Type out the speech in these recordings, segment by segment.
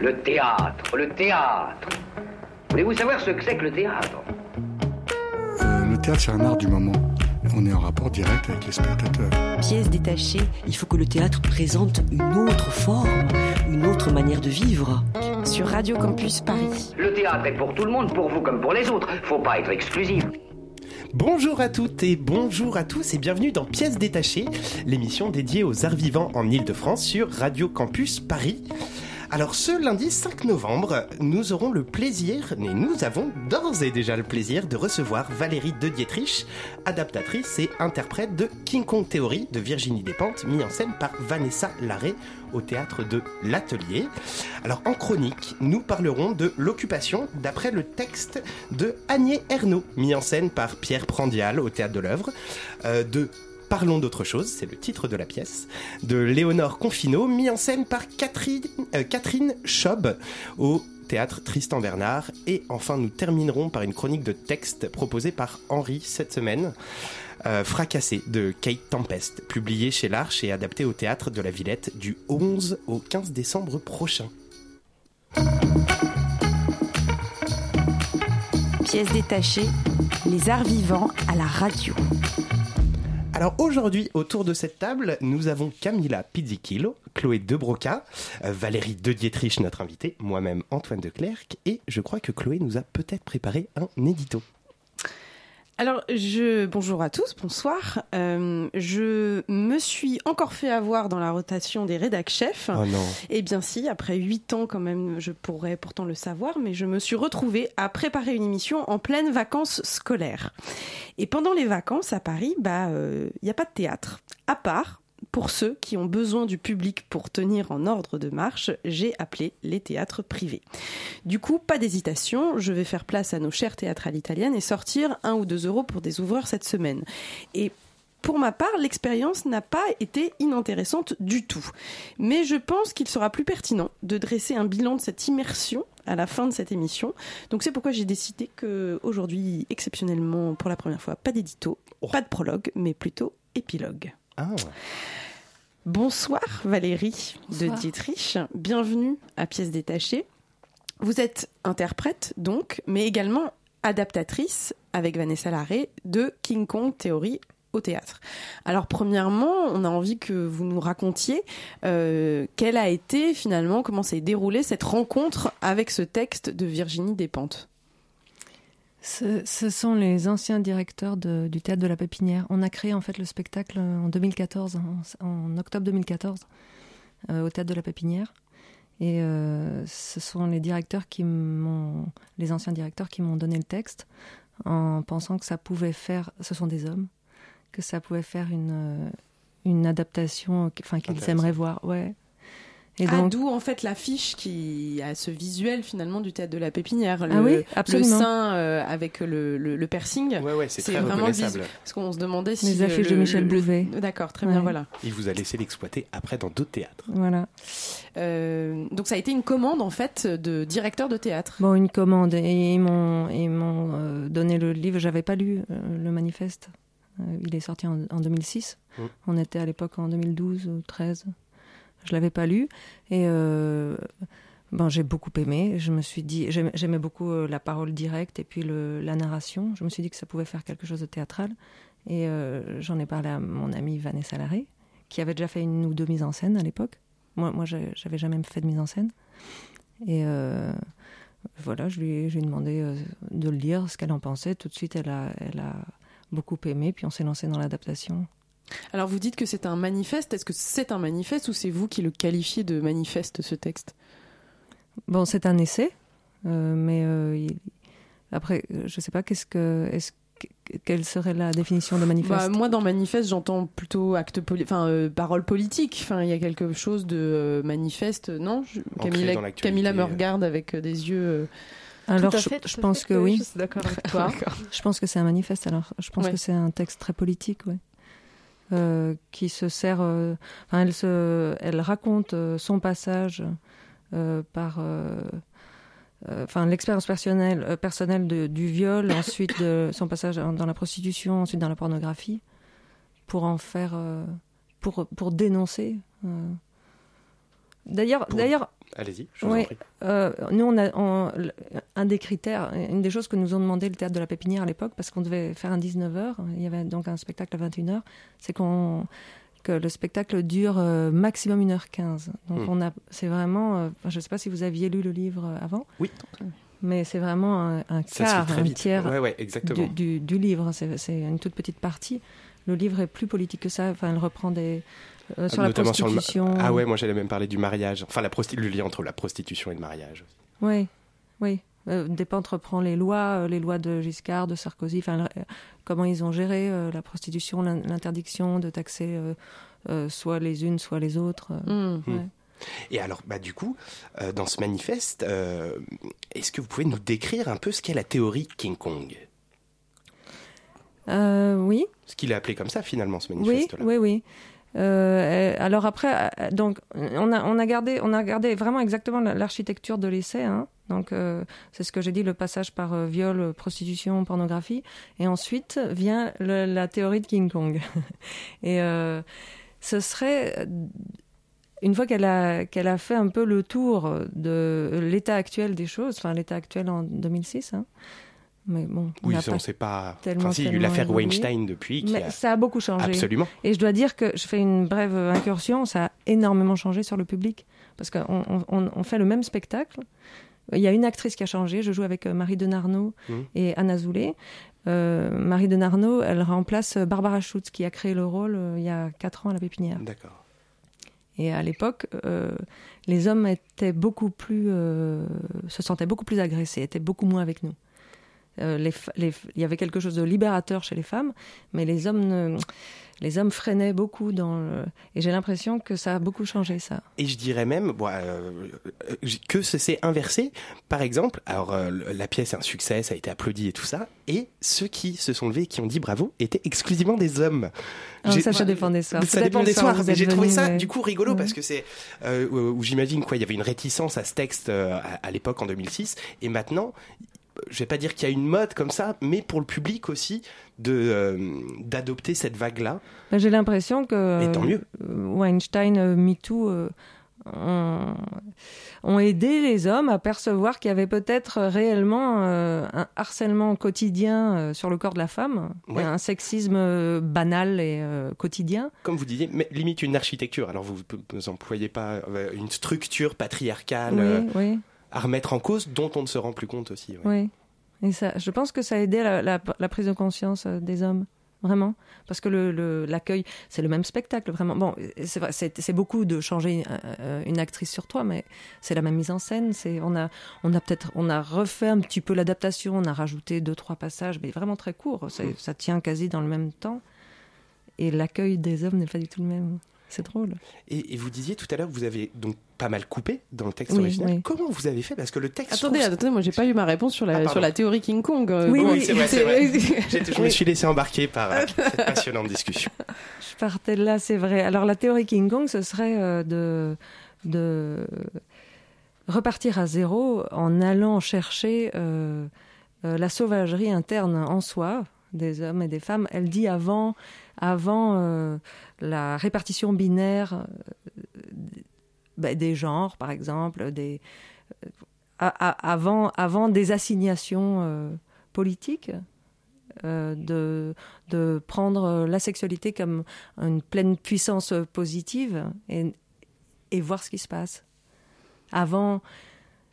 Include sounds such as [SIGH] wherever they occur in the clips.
Le théâtre, le théâtre. Voulez-vous savoir ce que c'est que le théâtre? Euh, le théâtre, c'est un art du moment. On est en rapport direct avec les spectateurs. Pièce détachée, il faut que le théâtre présente une autre forme, une autre manière de vivre. Sur Radio Campus Paris. Le théâtre est pour tout le monde, pour vous comme pour les autres. Faut pas être exclusif. Bonjour à toutes et bonjour à tous et bienvenue dans Pièces détachées, l'émission dédiée aux arts vivants en Ile-de-France sur Radio Campus Paris. Alors ce lundi 5 novembre, nous aurons le plaisir, et nous avons d'ores et déjà le plaisir de recevoir Valérie de Dietrich, adaptatrice et interprète de King Kong Theory de Virginie Despentes, mis en scène par Vanessa Larrey au théâtre de l'Atelier. Alors en chronique, nous parlerons de l'occupation d'après le texte de Agnès Ernaud, mis en scène par Pierre Prandial au théâtre de l'œuvre, euh, de Parlons d'autre chose, c'est le titre de la pièce, de Léonore Confino, mis en scène par Catherine, euh, Catherine Schob au théâtre Tristan Bernard. Et enfin, nous terminerons par une chronique de texte proposée par Henri cette semaine. Euh, Fracassé de Kate Tempest, publié chez l'Arche et adapté au théâtre de la Villette du 11 au 15 décembre prochain. Pièce détachée, les arts vivants à la radio. Alors aujourd'hui, autour de cette table, nous avons Camilla Pizzichillo, Chloé Debroca, euh, Valérie De Dietrich, notre invitée, moi-même Antoine de Clercq, et je crois que Chloé nous a peut-être préparé un édito. Alors, je bonjour à tous, bonsoir. Euh, je me suis encore fait avoir dans la rotation des rédac chefs. Oh non. Eh bien si, après huit ans quand même, je pourrais pourtant le savoir, mais je me suis retrouvée à préparer une émission en pleine vacances scolaires. Et pendant les vacances à Paris, bah, il n'y a pas de théâtre, à part pour ceux qui ont besoin du public pour tenir en ordre de marche, j'ai appelé les théâtres privés. Du coup, pas d'hésitation, je vais faire place à nos chères théâtrales italiennes et sortir un ou deux euros pour des ouvreurs cette semaine. Et pour ma part, l'expérience n'a pas été inintéressante du tout. Mais je pense qu'il sera plus pertinent de dresser un bilan de cette immersion à la fin de cette émission. Donc c'est pourquoi j'ai décidé que aujourd'hui, exceptionnellement, pour la première fois, pas d'édito, Oh. pas de prologue, mais plutôt épilogue. Ah, Bonsoir Valérie Bonsoir. de Dietrich, bienvenue à Pièces détachées. Vous êtes interprète donc, mais également adaptatrice avec Vanessa Larrey de King Kong Theory au théâtre. Alors premièrement, on a envie que vous nous racontiez euh, quelle a été finalement, comment s'est déroulée cette rencontre avec ce texte de Virginie Despentes? Ce, ce sont les anciens directeurs de- du théâtre de la Pépinière. On a créé en fait le spectacle en 2014, en, en octobre 2014, euh, au théâtre de la Pépinière. Et euh, ce sont les directeurs qui m'ont, les anciens directeurs qui m'ont donné le texte, en pensant que ça pouvait faire, ce sont des hommes, que ça pouvait faire une euh, une adaptation, enfin qu'ils aimeraient voir. Ouais. Et Ah, d'où en fait l'affiche qui a ce visuel finalement du théâtre de la Pépinière, le, Ah oui, le sein euh, avec le, le- le piercing. ouais, ouais, c'est C'est très vraiment le reconnaissable. Parce qu'on se demandait si. Les le- affiches de Michel le- Bouvet. D'accord, très bien, voilà. Il vous a laissé l'exploiter après dans d'autres théâtres. voilà. Euh, donc ça a été une commande en fait de directeur de théâtre. Bon, une commande. Et ils m'ont, ils m'ont euh, donné le livre. J'avais pas lu euh, le manifeste. Euh, il est sorti en, en 2006. Mm. On était à l'époque en 2012 ou 13. Je l'avais pas lu. Et euh, ben, j'ai beaucoup aimé. Je me suis dit, j'aimais, beaucoup euh, la parole directe et puis la narration. Je me suis dit que ça pouvait faire quelque chose de théâtral. Et euh, j'en ai parlé à mon amie Vanessa Larrey, qui avait déjà fait une ou deux mises en scène à l'époque. Moi, moi j'avais jamais fait de mise en scène. Et voilà, je lui, ai- demandé de le lire, ce qu'elle en pensait. Tout de suite, elle a, elle a beaucoup aimé, puis on s'est lancé dans l'adaptation. Alors vous dites que c'est un manifeste. Est-ce que c'est un manifeste ou c'est vous qui le qualifiez de manifeste ce texte? Bon, c'est un essai, euh, mais euh, il- après, euh, je sais pas, qu'est-ce que, est-ce que- quelle serait la définition de manifeste? Bah, Moi dans manifeste j'entends plutôt acte poli- enfin euh, parole politique. Enfin il y a quelque chose de euh, manifeste, non Je- Camilla, me regarde avec euh, des yeux. euh, Alors, Tout à je, fait, pense fait, que oui. Je suis d'accord avec toi. [LAUGHS] Je pense que c'est un manifeste. Alors, je pense Ouais. que c'est un texte très politique, ouais. Euh, qui se sert. euh, enfin, elle se, elle raconte euh, son passage par. Enfin, l'expérience personnelle, personnelle de- du viol, [COUGHS] ensuite de son passage dans la prostitution, ensuite dans la pornographie, pour en faire, pour pour dénoncer. D'ailleurs, Pour- d'ailleurs, Allez-y, je vous Oui. en prie. Euh, nous, on a on- un des critères, une des choses que nous ont demandé le théâtre de la Pépinière à l'époque, parce qu'on devait faire un 19h, il y avait donc un spectacle à 21h, c'est qu'on que le spectacle dure euh, maximum 1h15. Donc Hmm. on a, c'est vraiment, euh, je ne sais pas si vous aviez lu le livre avant, Oui, mais c'est vraiment un, quart, un vite. tiers Ouais, ouais, exactement. du, du- du livre. C'est, c'est une toute petite partie. Le livre est plus politique que ça. Enfin, elle reprend des euh, sur la Notamment sur le prostitution. Ah ouais, moi j'allais même parler du mariage. Enfin, la prosti- le lien entre la prostitution et le mariage. Oui, oui. Euh, Despentes reprend les lois, euh, les lois de Giscard, de Sarkozy, enfin, euh, comment ils ont géré euh, la prostitution, l'in- l'interdiction de taxer euh, euh, soit les unes, soit les autres. euh. Hmm. Hmm. Ouais. Et alors, bah, du coup, euh, dans ce manifeste, euh, est-ce que vous pouvez nous décrire un peu ce qu'est la théorie King Kong? Euh, oui, Ce qu'il a appelé comme ça, finalement, ce oui, manifeste-là. oui, oui. Euh, alors après, donc on a gardé on a gardé vraiment exactement la- l'architecture de l'essai. Hein. Donc euh, c'est ce que j'ai dit, le passage par euh, viol, prostitution, pornographie, et ensuite vient la théorie de King Kong. [LAUGHS] et ce serait une fois qu'elle a fait un peu le tour de l'état actuel des choses, enfin l'état actuel en 2006. Hein. Mais bon, on Oui, on sait pas. tellement, Enfin, si, il y a eu l'affaire. Weinstein depuis. Qui mais a... ça a beaucoup changé. Absolument. Et je dois dire que je fais une brève incursion, ça a énormément changé sur le public. Parce qu'on on, on- on fait le même spectacle. Il y a une actrice qui a changé. Je joue avec euh, Marie Denarnaud Mhm. et Anna Zoulé. Euh, Marie Denarnaud, elle remplace Barbara Schutz, qui a créé le rôle euh, il y a 4 ans à la Pépinière. D'accord. Et à l'époque, euh, les hommes étaient beaucoup plus, euh, se sentaient beaucoup plus agressés, étaient beaucoup moins avec nous. Euh, les les il y avait quelque chose de libérateur chez les femmes, mais les hommes, ne- les hommes freinaient beaucoup dans. le- et j'ai l'impression que ça a beaucoup changé ça. Et je dirais même bon, euh, euh, que ça s'est inversé. Par exemple, alors euh, la pièce est un succès, ça a été applaudi et tout ça, et ceux qui se sont levés et qui ont dit bravo étaient exclusivement des hommes. Ah, ça, ça dépend des soirs. Ça dépend des soir soirs, êtes j'ai trouvé ça du coup rigolo Ouais. parce que c'est euh, où j'imagine quoi, il y avait une réticence à ce texte à, à l'époque en 2006, et maintenant, je vais pas dire qu'il y a une mode comme ça, mais pour le public aussi de euh, d'adopter cette vague-là. Ben, J'ai l'impression que Et tant mieux. euh, Weinstein, euh, MeToo ont, ont aidé les hommes à percevoir qu'il y avait peut-être réellement euh, un harcèlement quotidien euh, sur le corps de la femme, Ouais. un sexisme euh, banal et quotidien. Comme vous disiez, mais limite une architecture. Alors vous ne employez pas une structure patriarcale Oui, oui, à remettre en cause, dont on ne se rend plus compte aussi. oui. Et ça, je pense que ça a aidé la, la- prise de conscience euh, des hommes. Vraiment, parce que l'accueil, c'est le même spectacle, vraiment. Bon, c'est beaucoup de changer euh, une actrice sur toi, mais c'est la même mise en scène. C'est on a, on a peut-être, on a refait un petit peu l'adaptation, on a rajouté deux trois passages, mais vraiment très courts. Ça, ça tient quasi dans le même temps. Et l'accueil des hommes n'est pas du tout le même. C'est drôle. Et, et vous disiez tout à l'heure que vous avez donc pas mal coupé dans le texte Oui, original. oui. Comment vous avez fait? Parce que le texte. Attendez, trouve- attendez, moi j'ai pas eu ma réponse sur Ah, la, pardon. sur la théorie King Kong. euh, Oui, oui, c'est vrai, vrai. [LAUGHS] Je me suis laissé embarquer par euh, [LAUGHS] cette passionnante discussion. Je partais de là, c'est vrai. Alors la théorie King Kong, ce serait euh, de, de repartir à zéro en allant chercher euh, euh, la sauvagerie interne en soi des hommes et des femmes. Elle dit avant, avant euh, la répartition binaire euh, ben, des genres, par exemple, euh, avant, avant des assignations politiques. de, de prendre la sexualité comme une pleine puissance positive et, et voir ce qui se passe. Avant.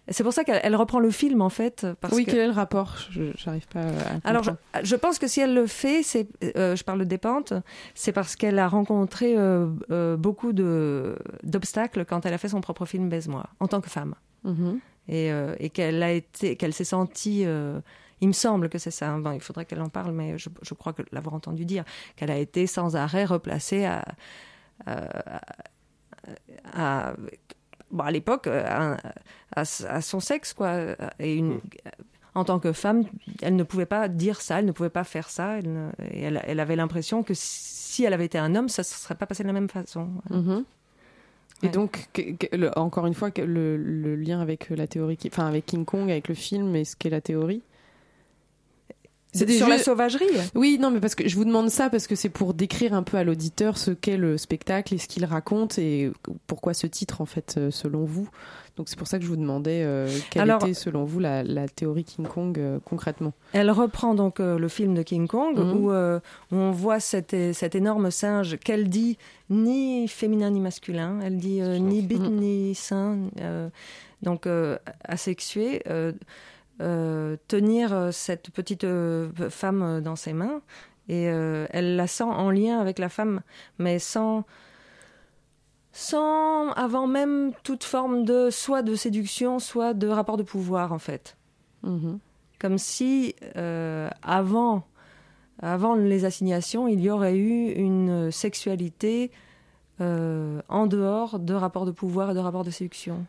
C'est pour ça qu'elle elle reprend le film, en fait. Parce Oui, que... quel est le rapport? Je- J'arrive pas à. Alors, je, pense que si elle le fait, c'est, euh, je parle de dépente, c'est parce qu'elle a rencontré euh, euh, beaucoup de, d'obstacles quand elle a fait son propre film Baise-moi, en tant que femme. Mhm. Et, et qu'elle a été, qu'elle s'est sentie. il me semble que c'est ça. hein. Bon, il faudrait qu'elle en parle, mais je, je crois que l'avoir entendu dire qu'elle a été sans arrêt replacée à, à, à- bon, à l'époque à, à- à son sexe quoi. Et une, en tant que femme, elle ne pouvait pas dire ça, elle ne pouvait pas faire ça. Elle, ne- et elle, elle avait l'impression que si elle avait été un homme, ça ne se serait pas passé de la même façon. Mhm. Et Ouais. donc, que- que- le- encore une fois, que le, le lien avec la théorie, qui- enfin avec King Kong, avec le film et ce qu'est la théorie? C'est sur la jeux- sauvagerie. Oui, non, mais parce que je vous demande ça parce que c'est pour décrire un peu à l'auditeur ce qu'est le spectacle et ce qu'il raconte et pourquoi ce titre en fait euh, selon vous. Donc c'est pour ça que je vous demandais euh, quelle Alors- était selon vous la, la théorie King Kong euh, concrètement. Elle reprend donc euh, le film de King Kong Mhm. où, où on voit cet, énorme singe qu'elle dit ni féminin ni masculin, elle dit ni bite Mhm. ni sein, donc asexué, tenir euh, cette petite euh, femme euh, dans ses mains et euh, elle la sent en lien avec la femme, mais sans sans avant même toute forme de soit de séduction, soit de rapport de pouvoir en fait Mhm. comme si euh, avant, avant les assignations, il y aurait eu une sexualité euh, en dehors de rapports de pouvoir et de rapports de séduction.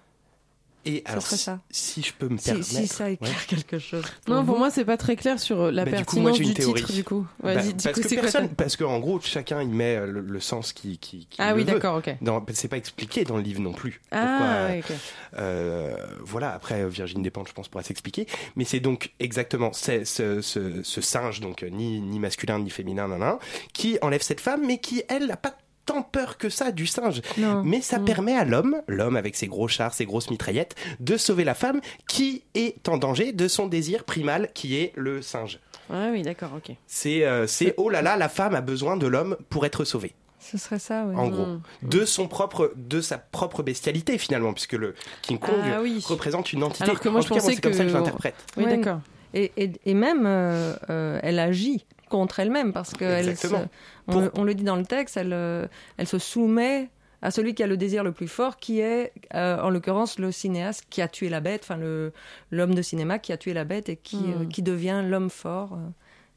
Et Ça alors, si, ça. si je peux me permettre. si ça éclaire ouais. [LAUGHS] quelque chose. Non, pour moi c'est pas très clair sur euh, la Bah, du coup, moi, pertinence du théorie. titre du coup. Bah, Vas-y, dis parce coup, que personne, parce qu'en gros, chacun il met euh, le, le sens qui, qui, qui Ah le oui, d'accord, ok. Dans- C'est pas expliqué dans le livre non plus. Pourquoi, Ah, ouais, ok. Euh, voilà, après Virginie Despentes, je pense, pourra s'expliquer. Mais c'est donc exactement ce, ce, ce singe, donc ni, ni masculin ni féminin, nan, nan, qui enlève cette femme, mais qui, elle, n'a pas tant peur que ça du singe. Non. Mais ça Mm. permet à l'homme, l'homme avec ses gros chars, ses grosses mitraillettes, de sauver la femme qui est en danger de son désir primal qui est le singe. Ah oui, d'accord, ok. C'est euh, c'est oh là là, la femme a besoin de l'homme pour être sauvée. Ce serait ça, oui. En gros, Mm. de son propre, de sa propre bestialité finalement, puisque le King Kong Ah oui. représente une entité. Alors que moi, En je tout cas, pensais c'est comme ça que que- je l'interprète. Oui, Ouais. d'accord. Et, et, et même, euh, euh, elle agit contre elle-même parce que elle se- Exactement. on, Pour- le, on le dit dans le texte, elle, euh, elle se soumet à celui qui a le désir le plus fort, qui est, euh, en l'occurrence, le cinéaste qui a tué la bête, enfin le- l'homme de cinéma qui a tué la bête et qui, Mm. euh, qui devient l'homme fort. euh,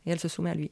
et elle se soumet à lui.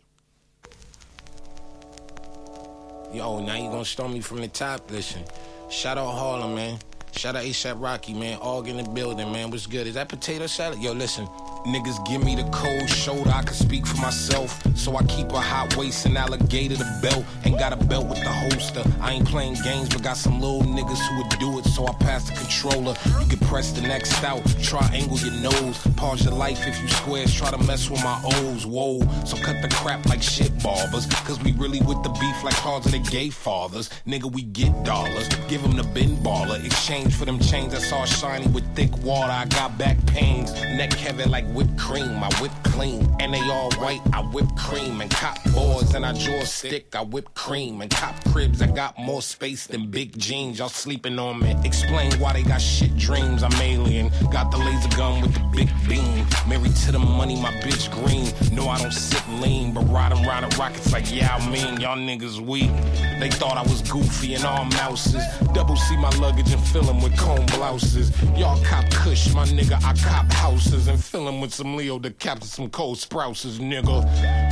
Yo, now you gonna start me from the top? Listen, shout out Harlem, man. Shout out ASAP Rocky, man. All in the building, man. What's good? Is that potato salad? Yo, listen. Niggas give me the cold shoulder, I can speak for myself. So I keep a hot waist and alligator the belt. Ain't got a belt with the holster. I ain't playing games, but got some little niggas who would do it. So I pass the controller. You can press the next out, triangle your nose. Pause your life if you squares, try to mess with my O's. Whoa, so cut the crap like shit barbers. Cause we really with the beef like cars of the gay fathers. Nigga, we get dollars. Give them the bin baller. Exchange for them chains that's all shiny with thick water. I got back pains. Neck heavy like whipped cream. I whip clean. And they all white. I whip cream. And cop boards and I draw stick. I whip cream. And cop cribs. I got more space than big jeans. Y'all sleeping on me. Explain why they got shit dreams. I'm alien. Got the laser gun with the big beam. Married to the money, my bitch green. No, I don't sit lean, but riding around in rockets like yeah, I mean y'all niggas weak. They thought I was goofy and all mouses. Double C my luggage and fill fill 'em with comb blouses. Y'all cop kush, my nigga. I cop houses and fill with some Leo the captain, some cold sprouses, nigga.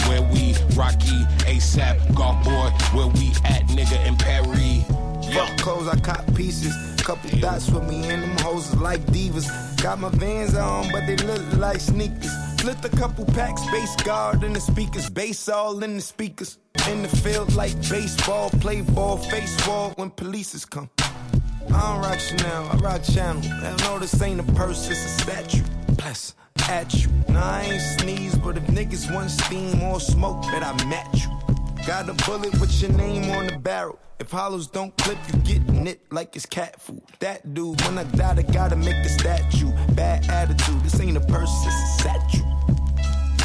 Where we Rocky, ASAP, golf boy. Where we at, nigga, in Paris. Fuck clothes, I cop pieces. Couple dots with me and them hoes like divas. Got my vans on, but they look like sneakers. Flipped a couple packs, bass guard in the speakers, bass all in the speakers. In the field like baseball, play ball, face wall when polices come. I don't rock Chanel, I rock Channel. Hell no, this ain't a purse, it's a statue. Bless at you. Nah, I ain't sneeze, but if niggas want steam or smoke, bet I match you. Got a bullet with your name on the barrel. If hollows don't clip, you get nipped like it's cat food. That dude, when I die, I gotta make a statue. Bad attitude, this ain't a purse, it's a statue.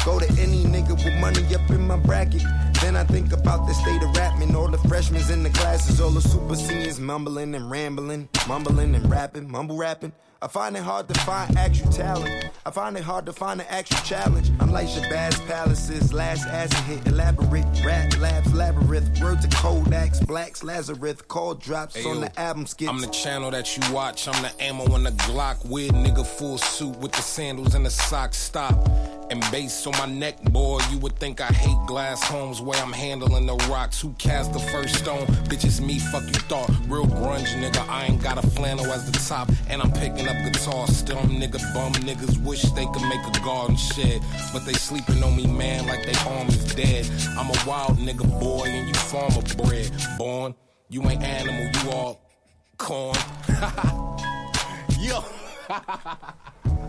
Go to any nigga with money up in my bracket. Then I think about the state of rapping. All the freshmen in the classes, all the super seniors mumbling and rambling, mumbling and rapping, mumble rapping. I find it hard to find actual talent. I find it hard to find an actual challenge. I'm like Shabazz Palaces, last acid hit, elaborate rap labs, labyrinth. Word to Kodaks, Blacks, Lazarus, call drops Hey, on the album skits. I'm the channel that you watch. I'm the ammo on the Glock. Weird nigga full suit with the sandals and the socks. Stop. And bass on my neck, boy. You would think I hate glass homes where I'm handling the rocks. Who cast the first stone? Bitch, it's me. Fuck you thought. Real grunge nigga. I ain't got a flannel as the top. And I'm picking up guitar. Still, nigga bum. Niggas wish they could make a garden shed. But they sleeping on me, man, like they arm is dead. I'm a wild nigga, boy, and you farmer bred. Born. You ain't animal, you all corn. [LAUGHS] Yo. [LAUGHS]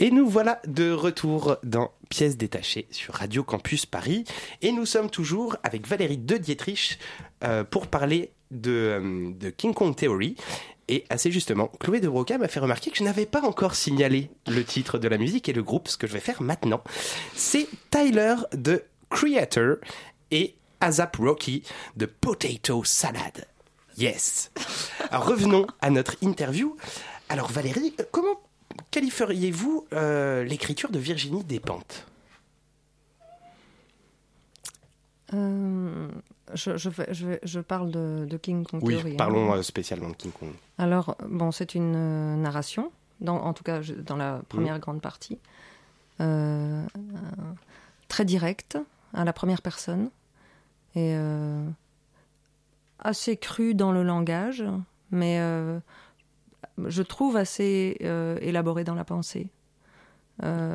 Et nous voilà de retour dans Pièces détachées sur Radio Campus Paris. Et nous sommes toujours avec Valérie de Dietrich euh, pour parler de, euh, de King Kong Theory. Et assez justement, Chloé de Broca m'a fait remarquer que je n'avais pas encore signalé le titre de la musique et le groupe, ce que je vais faire maintenant. C'est Tyler de Creator et Azap Rocky de Potato Salad. Yes. Alors revenons à notre interview. Alors Valérie, euh, comment qualifieriez-vous euh, l'écriture de Virginie Despentes? Euh, je, je, vais- je, vais- je parle de, de King Kong Oui, Theory, hein. parlons euh, spécialement de King Kong. Alors, bon, c'est une narration, dans, en tout cas dans la première grande partie, euh, très directe, à la première personne, et assez crue dans le langage, mais je trouve assez euh, élaborée dans la pensée. Euh,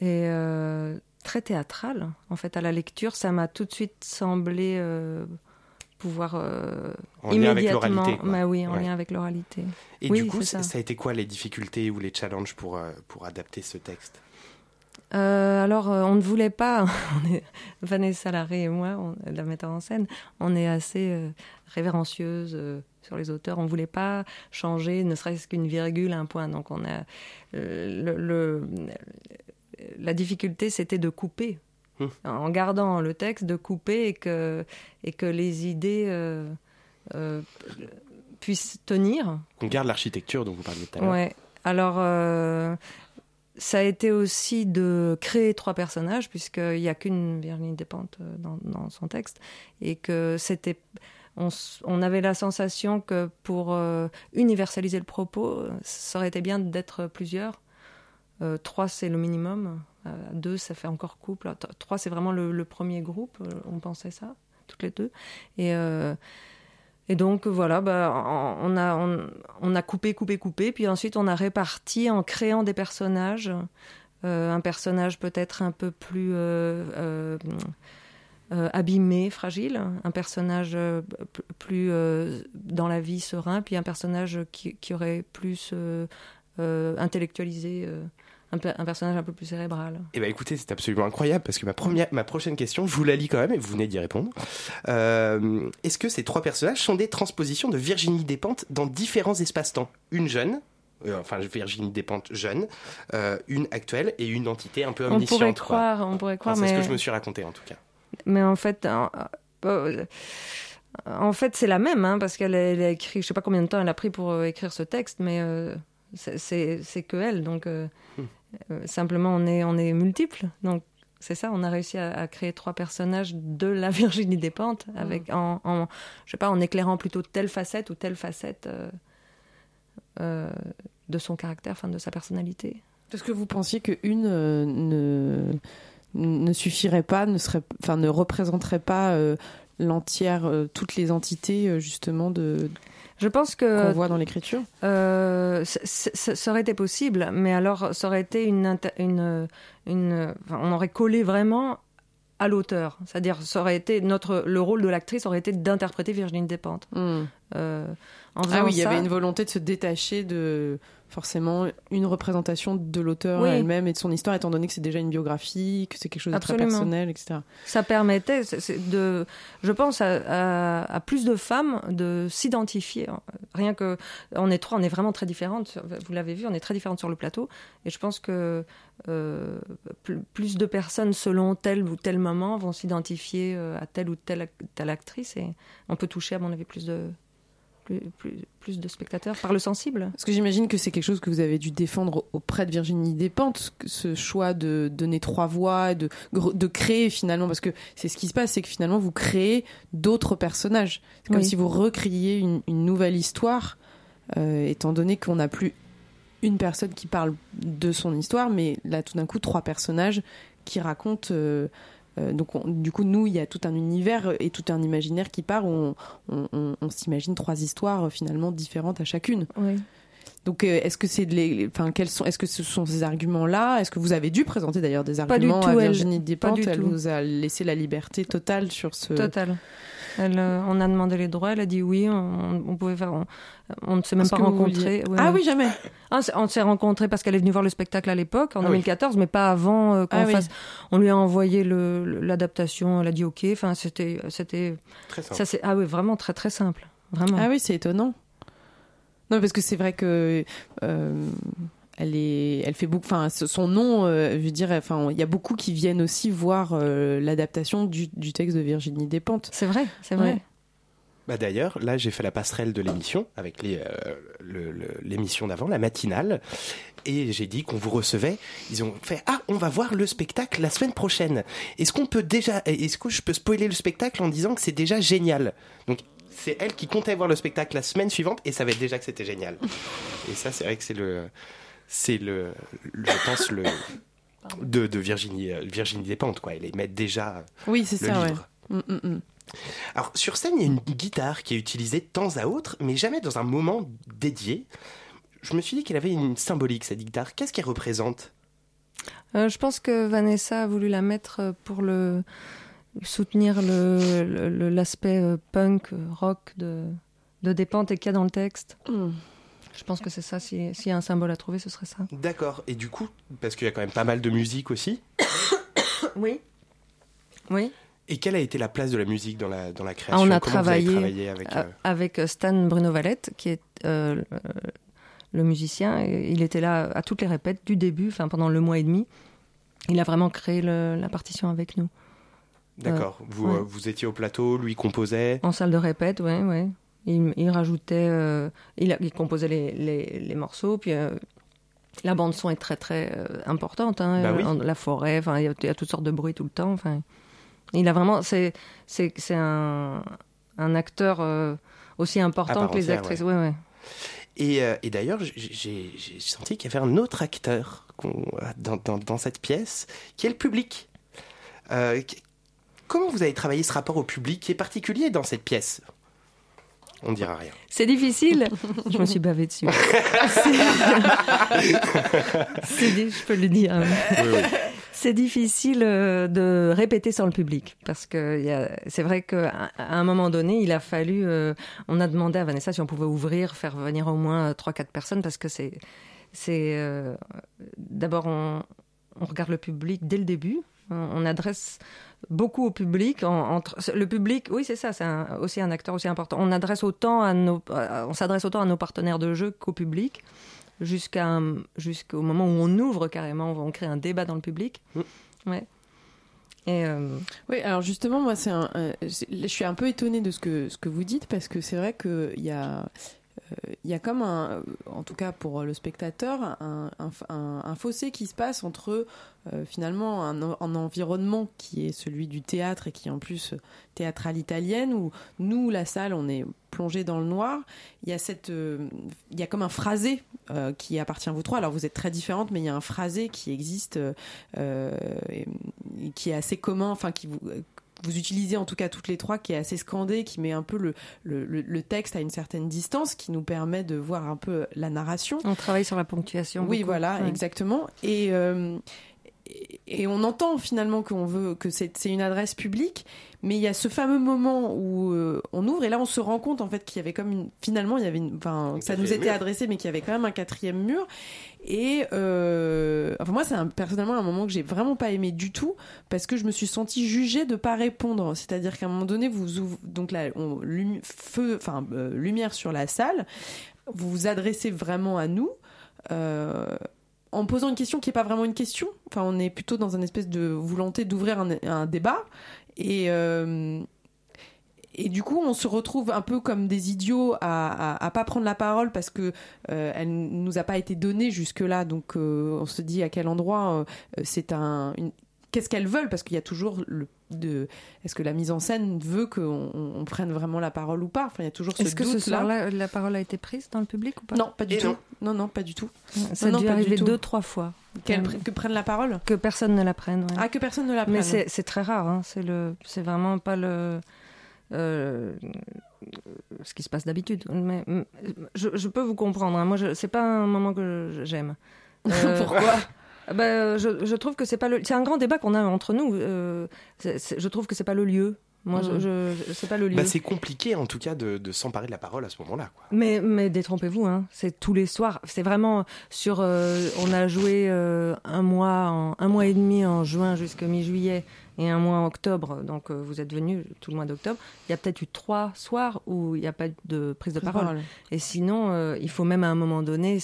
et euh, très théâtrale, en fait, à la lecture, ça m'a tout de suite semblé euh, pouvoir En lien avec immédiatement, l'oralité. bah oui, en Ouais. lien avec l'oralité. Et Oui, du coup, ça. ça. a été quoi les difficultés ou les challenges pour, pour adapter ce texte? Euh, alors, euh, on ne voulait pas, [LAUGHS] on est, Vanessa Larrey et moi, on- la metteur en scène, on est assez euh, révérencieuse sur les auteurs. On ne voulait pas changer, ne serait-ce qu'une virgule, un point. Donc, on a euh, le, le- la difficulté, c'était de couper, Hmm. en gardant le texte, de couper et que et que les idées euh, euh, puissent tenir. On garde l'architecture dont vous parliez tout à l'heure. Ouais. Alors, euh, ça a été aussi de créer trois personnages, puisqu'il n'y a qu'une Virginie Despentes dans, dans son texte, et que c'était. On, avait la sensation que pour euh, universaliser le propos, euh, ça aurait été bien d'être plusieurs. Euh, trois, c'est le minimum. Deux, ça fait encore couple. Trois, c'est vraiment le, premier groupe. On pensait ça, toutes les deux. Et, donc, voilà, bah, on, a, coupé, coupé, coupé. Puis ensuite, on a réparti en créant des personnages. Un personnage peut-être un peu plus euh, abîmé, fragile. Un personnage euh, plus euh, dans la vie serein. Puis un personnage qui, qui aurait plus intellectualisé. un, pe- un personnage un peu plus cérébral. Eh ben écoutez, c'est absolument incroyable parce que ma, première, ma prochaine question, je vous la lis quand même et vous venez d'y répondre. Est-ce que ces trois personnages sont des transpositions de Virginie Despentes dans différents espaces-temps Une jeune, enfin Virginie Despentes jeune, euh, une actuelle et une entité un peu On omnisciente. pourrait quoi. croire, on pourrait Enfin, croire, c'est mais ce que je me suis raconté en tout cas. Mais en fait, en, euh, en fait, c'est la même, hein, parce qu'elle a, elle a écrit, je sais pas combien de temps elle a pris pour euh, écrire ce texte, mais euh, c'est- que elle. Donc, euh, Hmm. euh, simplement, on est, on est multiples. Donc, c'est ça, on a réussi à, à créer trois personnages de la [LAUGHS] Virginie Despentes, avec, en, en, je sais pas, en éclairant plutôt telle facette ou telle facette euh, euh, de son caractère, enfin, de sa personnalité. Est-ce que vous pensiez qu'une euh, ne, ne suffirait pas, ne, serait, enfin, ne représenterait pas euh, l'entière, euh, toutes les entités euh, justement de Je pense qu'on que voit dans l'écriture Euh, ça aurait été possible, mais alors ça aurait été une, une, une enfin, on aurait collé vraiment à l'auteur, c'est-à-dire ça aurait été notre le rôle de l'actrice aurait été d'interpréter Virginie Despentes. Hmm. Euh, en Ah oui, il y avait une volonté de se détacher de forcément une représentation de l'auteur Oui. elle-même et de son histoire, étant donné que c'est déjà une biographie, que c'est quelque chose de très Absolument. personnel, etc. ça permettait, de, je pense, à, à- à plus de femmes de s'identifier. Rien que, on est trois, on est vraiment très différentes. Vous l'avez vu, on est très différentes sur le plateau. Et je pense que euh, plus, de personnes, selon tel ou tel moment, vont s'identifier euh, à telle ou telle, telle actrice. Et on peut toucher, à mon avis, plus de, plus, plus, plus de spectateurs par le sensible. Parce que j'imagine que c'est quelque chose que vous avez dû défendre auprès de Virginie Despentes, ce choix de donner trois voix, de, de créer finalement, parce que c'est ce qui se passe, c'est que finalement vous créez d'autres personnages. C'est comme Oui. si vous recriez une, une nouvelle histoire, euh, étant donné qu'on n'a plus une personne qui parle de son histoire, mais là tout d'un coup trois personnages qui racontent. euh, donc on- du coup nous il y a tout un univers et tout un imaginaire qui part où on, on- on- on s'imagine trois histoires euh, finalement différentes à chacune. Oui. Donc, euh, est-ce que c'est les, enfin, quels sont, est-ce que ce sont ces arguments-là? Est-ce que vous avez dû présenter d'ailleurs des Pas du arguments tout, à Virginie Despentes? Elle vous a laissé la liberté totale sur ce. Total. Elle, euh, on a demandé les droits, elle a dit oui, on, on pouvait faire. On, on ne s'est même pas rencontrés. Ouais, Ah oui, jamais. Ah, on s'est rencontrés parce qu'elle est venue voir le spectacle à l'époque, en Ah oui. 2014, mais pas avant euh, qu'on Ah oui. fasse. On lui a envoyé le- l'adaptation, elle a dit ok. Enfin, c'était, c'était, Très simple. ça c'est, ah oui, vraiment très très simple, vraiment. Ah oui, c'est étonnant. Non, parce que c'est vrai que euh, elle est, elle fait beaucoup. Enfin, son nom, euh, je veux dire, enfin, il y a beaucoup qui viennent aussi voir euh, l'adaptation du, du texte de Virginie Despentes. C'est vrai, c'est vrai. Ouais. Bah d'ailleurs, là, j'ai fait la passerelle de l'émission avec les, euh, le- le- l'émission d'avant, la matinale, et j'ai dit qu'on vous recevait. Ils ont fait ah, on va voir le spectacle la semaine prochaine. Est-ce qu'on peut déjà, est-ce que je peux spoiler le spectacle en disant que c'est déjà génial? Donc c'est elle qui comptait voir le spectacle la semaine suivante et savait déjà que c'était génial. et ça, c'est vrai que c'est le, c'est le, le- je pense le de, de Virginie, euh, Virginie Despentes quoi. Elle aimait déjà Oui, c'est le ça, ouais. livre. Mm, mm, mm. Alors, sur scène, il y a une guitare qui est utilisée de temps à autre, mais jamais dans un moment dédié. Je me suis dit qu'elle avait une symbolique, cette guitare. Qu'est-ce qu'elle représente? Euh, je pense que Vanessa a voulu la mettre euh, pour le soutenir le, le- le- l'aspect euh, punk, rock de, de Despentes et qu'il y a dans le texte. Mm. Je pense que c'est ça. Si- S'il y a un symbole à trouver, ce serait ça. D'accord. Et du coup, parce qu'il y a quand même pas mal de musique aussi, [COUGHS] Oui. Oui. et quelle a été la place de la musique dans la, dans la Ah, création? On a Comment vous avez travaillé, travaillé avec... euh, euh, avec Stan Bruno Valette, qui est euh, le- musicien. Il était là à toutes les répètes du début, enfin pendant le mois et demi. Il a vraiment créé le- la partition avec nous. D'accord. vous, ouais. euh, vous étiez au plateau, lui composait. En salle de répète, ouais, ouais. Il, il rajoutait, euh, il, composait les, les- les morceaux, puis euh, la bande son est très très euh, importante. Hein, Bah oui. La forêt, enfin, il y, a- il y a toutes sortes de bruits tout le temps. Enfin, il a vraiment, c'est un, un acteur euh, aussi important que les actrices. Ouais, ouais. Et, et d'ailleurs, j'ai- senti qu'il y avait un autre acteur dans, dans- dans cette pièce, qui est le public. Qui- comment vous avez travaillé ce rapport au public qui est particulier dans cette pièce? On dira rien. C'est difficile. [LAUGHS] Je me suis bavée dessus. [LAUGHS] C'est dit, je peux le dire. C'est difficile euh, de répéter sans le public parce que c'est vrai qu'à un moment donné, il a fallu. euh, on a demandé à Vanessa si on pouvait ouvrir, faire venir au moins 3-4 personnes parce que c'est. c'est euh, D'abord, on, on regarde le public dès le début. On, on adresse beaucoup au public. en- entre, le public, oui, c'est ça, c'est un- aussi un acteur aussi important. On adresse autant à nos, à- on s'adresse autant à nos partenaires de jeu qu'au public, jusqu'à jusqu'au moment où on ouvre carrément, on crée un débat dans le public. Mm. Ouais. Et euh, Oui, alors justement, moi, c'est un, un- c'est- je suis un peu étonnée de ce que, ce que vous dites parce que c'est vrai qu'il y a, euh, il y a comme un, en tout cas pour le spectateur, un, fossé qui se passe entre euh, finalement un, en- un environnement qui est celui du théâtre et qui est en plus euh, théâtre à l'italienne où nous, la salle, on est plongé dans le noir. Il y a cette, euh, y a comme un phrasé euh, qui appartient à vous trois. Alors vous êtes très différentes, mais il y a un phrasé qui existe, euh, euh, et qui est assez commun, enfin qui vous vous utilisez en tout cas toutes les trois, qui est assez scandé, qui met un peu le, le, texte à une certaine distance, qui nous permet de voir un peu la narration. on travaille sur la ponctuation. Oui, beaucoup. voilà, Ouais. exactement. Et, euh, et, et on entend finalement qu'on veut que c'est une adresse publique, mais il y a ce fameux moment où euh, on ouvre et là on se rend compte en fait qu'il y avait comme une finalement il y avait une, enfin Un ça nous quatrième était mur. adressé, mais qu'il y avait quand même un quatrième mur. Et euh, moi c'est personnellement un moment que j'ai vraiment pas aimé du tout parce que je me suis sentie jugée de pas répondre. C'est-à-dire qu'à un moment donné vous ouvrez donc là feu enfin euh, lumière sur la salle, vous vous adressez vraiment à nous. euh, en posant une question qui n'est pas vraiment une question. Enfin, on est plutôt dans une espèce de volonté d'ouvrir un, un débat. Et, et du coup, on se retrouve un peu comme des idiots à, à, à pas prendre la parole parce que euh, elle nous a pas été donnée jusque là. Donc, euh, on se dit à quel endroit euh, c'est un. une- Qu'est-ce qu'elles veulent? Parce qu'il y a toujours le. De, est-ce que la mise en scène veut qu'on on- on prenne vraiment la parole ou pas? Enfin, il y a toujours ce Est-ce que ce soir-là, la parole a été prise dans le public ou pas? Non, pas du Et tout. non. Non, non, pas du tout. Ça a non, dû pas du arriver deux, trois fois. Qu'elle que prenne la parole? Que personne ne la prenne. ouais. Ah, que personne ne la prenne. Mais c'est c'est très rare. Hein. C'est le, c'est vraiment pas le. Euh, ce qui se passe d'habitude. Mais je, je peux vous comprendre. hein. Moi, je- c'est pas un moment que j'aime. [LAUGHS] Euh, Pourquoi? [LAUGHS] Ben, je, je trouve que c'est pas le. C'est un grand débat qu'on a entre nous. euh, c'est- c'est- je trouve que c'est pas le lieu. Moi, Mm. je- je- c'est pas le lieu. Bah, c'est compliqué en tout cas de, de s'emparer de la parole à ce moment-là. quoi. Mais, mais détrompez-vous, hein, c'est tous les soirs. C'est vraiment sur. euh, on a joué euh, un mois, en, un mois et demi en juin jusqu'à mi-juillet et un mois en octobre. Donc euh, vous êtes venus tout le mois d'octobre. Il y a peut-être eu trois soirs où il n'y a pas de prise de parole. Et sinon, euh, il faut même à un moment donné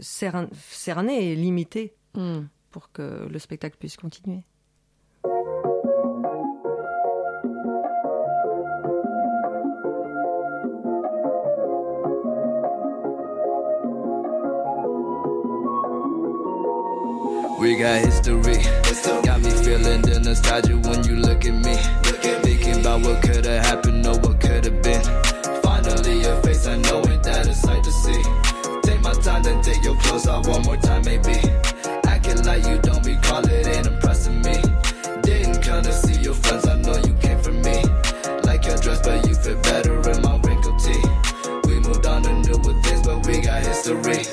cerner et limiter Hmm. pour que le spectacle puisse continuer. We got history. Feeling the nostalgia when you look at me. Thinking about what could have happened or what could have been. Finally, your face, I know ain't that a sight to see. Take my time, then take your clothes off one more time, maybe. Acting like you don't recall it ain't impressing me. Didn't come to see your friends, I know you came for me. Like your dress, but you fit better in my wrinkled tee. We moved on to newer things, but we got history.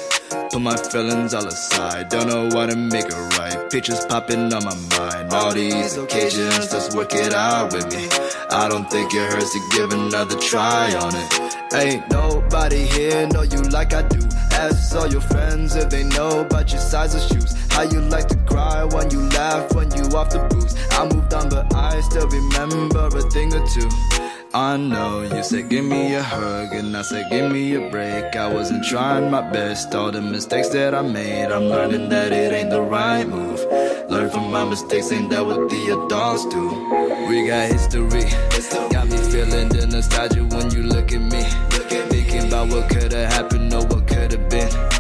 Put my feelings all aside, don't know what to make it right. Pictures popping on my mind. All these occasions, let's work it out with me. I don't think it hurts to give another try on it. Ain't nobody here know you like I do. Ask all your friends if they know about your size of shoes. How you like to cry when you laugh when you off the booze. I moved on, but I still remember a thing or two. I know you said give me a hug and I said give me a break. I wasn't trying my best, all the mistakes that I made. I'm learning that it ain't the right move. Learn from my mistakes, ain't that what the adults do? We got history, got me feeling the nostalgia when you look at me. Thinking about what could have happened or what could have been.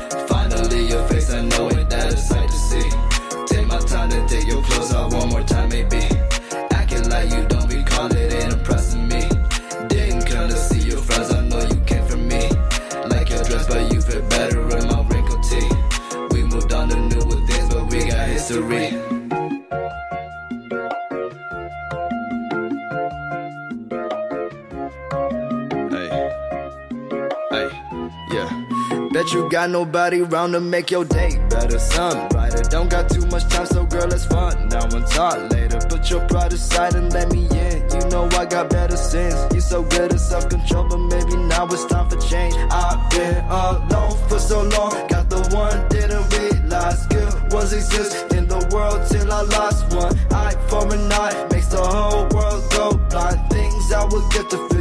You got nobody around to make your day better. Sun brighter. Don't got too much time, so girl, let's fun. Now and talk later. Put your pride aside and let me in. You know I got better sense. You so good at self control, but maybe now it's time for change. I've been alone for so long. Got the one, didn't realize good ones exist in the world till I lost one. Eye for an eye makes the whole world go blind. Things I would get to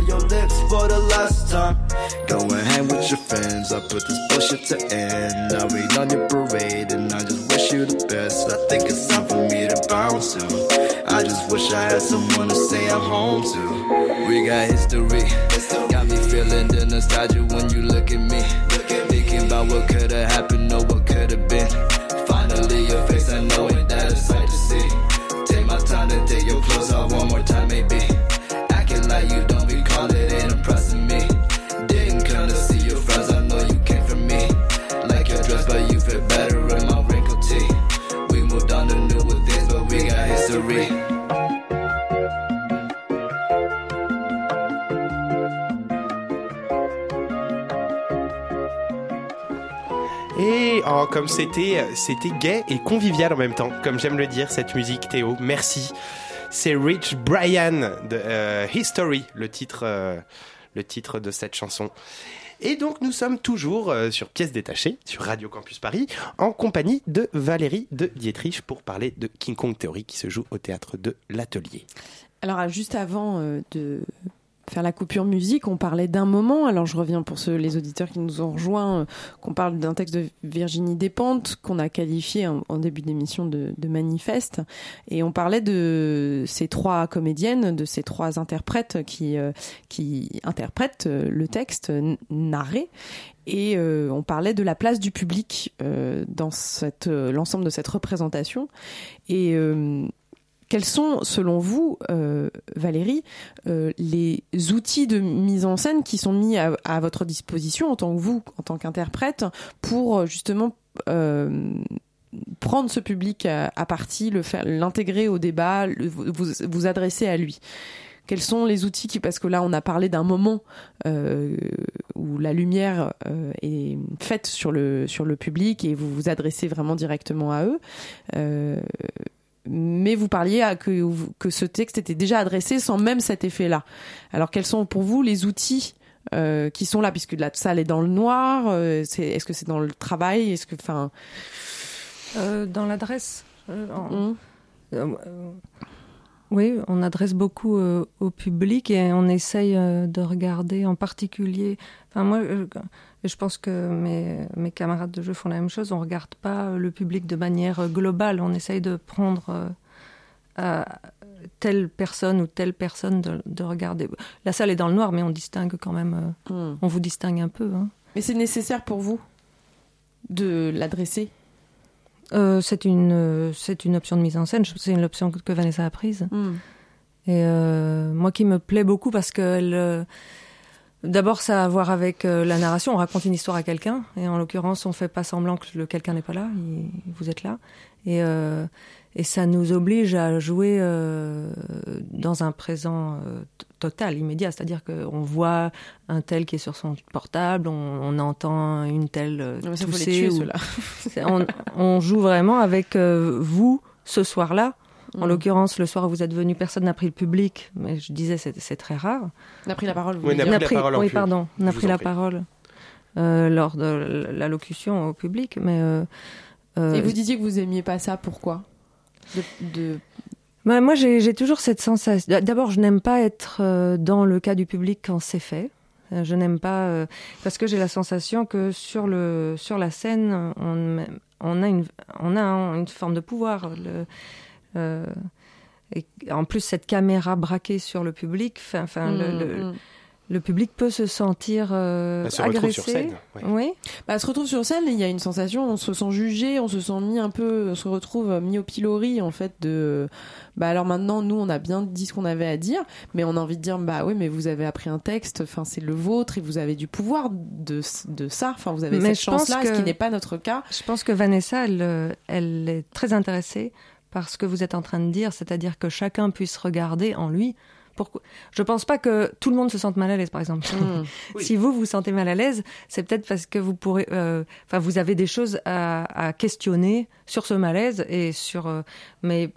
your friends. I put this bullshit to end. I rain on your parade and I just wish you the best. I think it's time for me to bounce soon. I just wish I had someone to say I'm home to. We got history. Got me feeling the nostalgia when you look at me. Thinking about what could have happened or what could have been. Finally, your face, I know c'était, c'était gay et convivial en même temps, comme j'aime le dire, cette musique, Théo. Merci. C'est Rich Brian de euh, History, le titre, euh, le titre de cette chanson. Et donc nous sommes toujours euh, sur Pièces détachées, sur Radio Campus Paris, en compagnie de Valérie de Dietrich pour parler de King Kong Theory qui se joue au théâtre de l'Atelier. Alors, juste avant euh, de faire la coupure musique, on parlait d'un moment. Alors, je reviens pour ceux, les auditeurs qui nous ont rejoints, euh, qu'on parle d'un texte de Virginie Despentes qu'on a qualifié en, début d'émission de, manifeste. Et on parlait de ces trois comédiennes, de ces trois interprètes qui, euh, qui interprètent euh, le texte narré. Et on parlait de la place du public dans l'ensemble de cette représentation. Et quels sont, selon vous, euh, Valérie, euh, les outils de mise en scène qui sont mis à, votre disposition en tant que vous, en tant qu'interprète, pour euh, justement prendre ce public à, partie, l'intégrer au débat, vous, vous, adresser à lui? Quels sont les outils qui, parce que là, on a parlé d'un moment où la lumière est faite sur le public et vous vous adressez vraiment directement à eux. Mais vous parliez à que que ce texte était déjà adressé sans même cet effet-là. Alors, quels sont pour vous les outils euh, qui sont là, puisque la salle est dans le noir. euh, c'est, est-ce que c'est dans le travail? Est-ce que, enfin, Euh, dans l'adresse. en- hum, oui, on adresse beaucoup au public et on essaye de regarder en particulier. Enfin, moi, euh, je pense que mes, mes camarades de jeu font la même chose. On ne regarde pas euh, le public de manière euh, globale. On essaye de prendre euh, à telle personne ou telle personne de, de regarder. La salle est dans le noir, mais on distingue quand même. hum. on vous distingue un peu. hein. Mais c'est nécessaire pour vous de l'adresser? Euh, c'est une, euh, c'est une option de mise en scène. C'est une option que, Vanessa a prise. Hum. Et euh, moi qui me plaît beaucoup parce que elle, euh, d'abord ça a à voir avec euh, la narration. On raconte une histoire à quelqu'un et en l'occurrence on fait pas semblant que le quelqu'un n'est pas là. il- vous êtes là et euh, et ça nous oblige à jouer euh, dans un présent euh, total, immédiat. C'est-à-dire qu'on voit un tel qui est sur son portable, on, on entend une telle euh, ça, faut les tousser ou- [LAUGHS] on, on joue vraiment avec euh, vous ce soir-là. En Mm. l'occurrence, le soir où vous êtes venu, personne n'a pris le public, mais je disais c'est c'est très rare. On a pris la parole. vous Oui, voulez on a dire. pris la parole oui, pardon, on a Je vous pris la prie. parole euh, lors de l'allocution au public, mais euh, euh, Et vous disiez que vous aimiez pas ça. Pourquoi? De, de- bah, moi j'ai j'ai toujours cette sensation. D'abord, je n'aime pas être dans le cas du public quand c'est fait. Je n'aime pas euh, parce que j'ai la sensation que sur le sur la scène, on, on a une on a un- une forme de pouvoir. Le, euh, et en plus, cette caméra braquée sur le public, enfin, enfin, le, le- le public peut se sentir euh, Elle se retrouve agressé. sur scène. ouais. Oui. Bah, elle se retrouve sur scène et il y a une sensation, on se sent jugé, on se sent mis un peu, on se retrouve mis au pilori en fait de. Bah alors maintenant, nous, on a bien dit ce qu'on avait à dire, mais on a envie de dire, bah oui, mais vous avez appris un texte, enfin c'est le vôtre et vous avez du pouvoir de, de ça, enfin vous avez Mais cette chance-là, que- ce qui n'est pas notre cas. Je pense que Vanessa, elle, euh, elle est très intéressée par ce que vous êtes en train de dire, c'est-à-dire que chacun puisse regarder en lui. Pourquoi? Je pense pas que tout le monde se sente mal à l'aise, par exemple. [LAUGHS] Oui. Si vous vous sentez mal à l'aise, c'est peut-être parce que vous pourrez, euh, enfin, vous avez des choses à, à questionner sur ce malaise et sur, euh, mais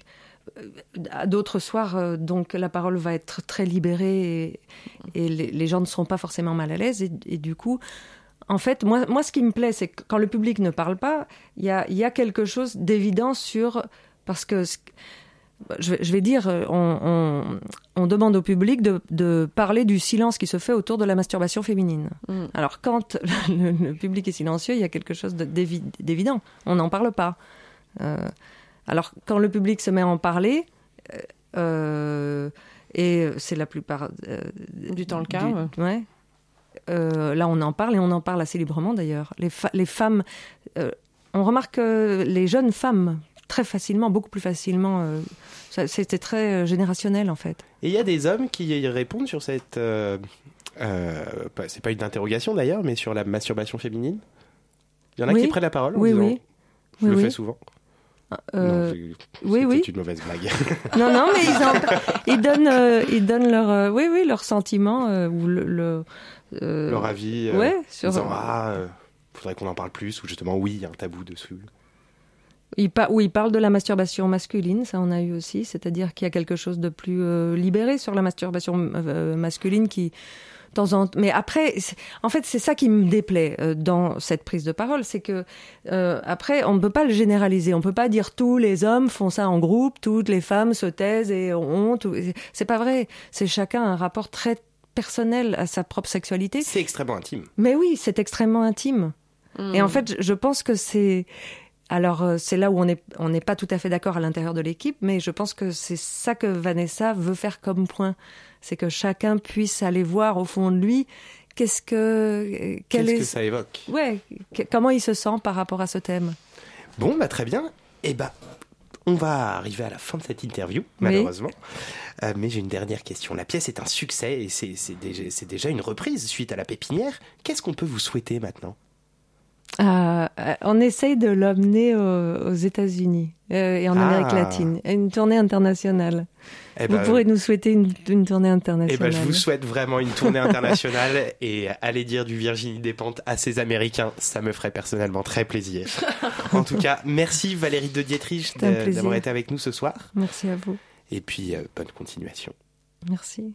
euh, à d'autres soirs, donc la parole va être très libérée et, et les, les gens ne seront pas forcément mal à l'aise et, et du coup. En fait, moi, moi, ce qui me plaît, c'est que quand le public ne parle pas, il y a, il y a quelque chose d'évident sur... Parce que je vais, dire, euh, on, on- on demande au public de, de parler du silence qui se fait autour de la masturbation féminine. Mm. Alors quand [LAUGHS] le, le public est silencieux, il y a quelque chose de- d'évi- d'évident. On n'en parle pas. Euh, alors quand le public se met à en parler, euh, et c'est la plupart euh, Du temps le cas, du- ouais. Euh, là, on en parle et on en parle assez librement d'ailleurs. Les, femmes, euh, on remarque que les jeunes femmes très facilement, beaucoup plus facilement. euh, C'était très euh, générationnel en fait. Et il y a des hommes qui répondent sur cette. euh, euh, c'est pas une interrogation d'ailleurs, mais sur la masturbation féminine? Il y en a Oui. qui prennent la parole en Oui, disant, oui. Je le fais souvent. Euh, non, c'est- oui, oui. une mauvaise blague. [LAUGHS] [LAUGHS] Non, non, mais ils, en- ils donnent, euh, ils donnent leur, euh, oui, oui, leur sentiment ou le, le, Leur avis. ouais, sur. disant Ah, faudrait qu'on en parle plus, ou justement, oui, il y a un tabou dessus. Il pa- où il parle de la masturbation masculine, ça on a eu aussi, c'est-à-dire qu'il y a quelque chose de plus euh, libéré sur la masturbation euh, masculine qui, de temps en mais après, en fait, c'est ça qui me déplaît euh, dans cette prise de parole, c'est que euh, après, on ne peut pas le généraliser, on peut pas dire tous les hommes font ça en groupe, toutes les femmes se taisent et ont honte, ou- c'est pas vrai, c'est chacun un rapport très personnel à sa propre sexualité. C'est extrêmement intime. Mais oui, c'est extrêmement intime. Et en fait, je pense que c'est. Alors, euh, c'est là où on n'est on n'est pas tout à fait d'accord à l'intérieur de l'équipe, mais je pense que c'est ça que Vanessa veut faire comme point. C'est que chacun puisse aller voir au fond de lui qu'est-ce que. euh, quel Qu'est-ce est. que ça évoque Ouais, que- comment il se sent par rapport à ce thème. Bon, bah très bien. Et bah, on va arriver à la fin de cette interview, Oui. malheureusement. Euh, mais j'ai une dernière question. La pièce est un succès et c'est c'est déjà, c'est déjà une reprise suite à la pépinière. Qu'est-ce qu'on peut vous souhaiter maintenant? Euh, euh, on essaye de l'emmener aux, aux États-Unis euh, et en Ah. Amérique latine. Une tournée internationale. Eh Vous ben, pourrez nous souhaiter une, une tournée eh internationale. ben, je vous souhaite vraiment une tournée internationale [LAUGHS] et aller dire du Virginie Despentes à ces Américains, ça me ferait personnellement très plaisir. en tout cas, merci Valérie de Dietrich d'avoir été avec nous ce soir. Merci à vous. Et puis, euh, bonne continuation. Merci.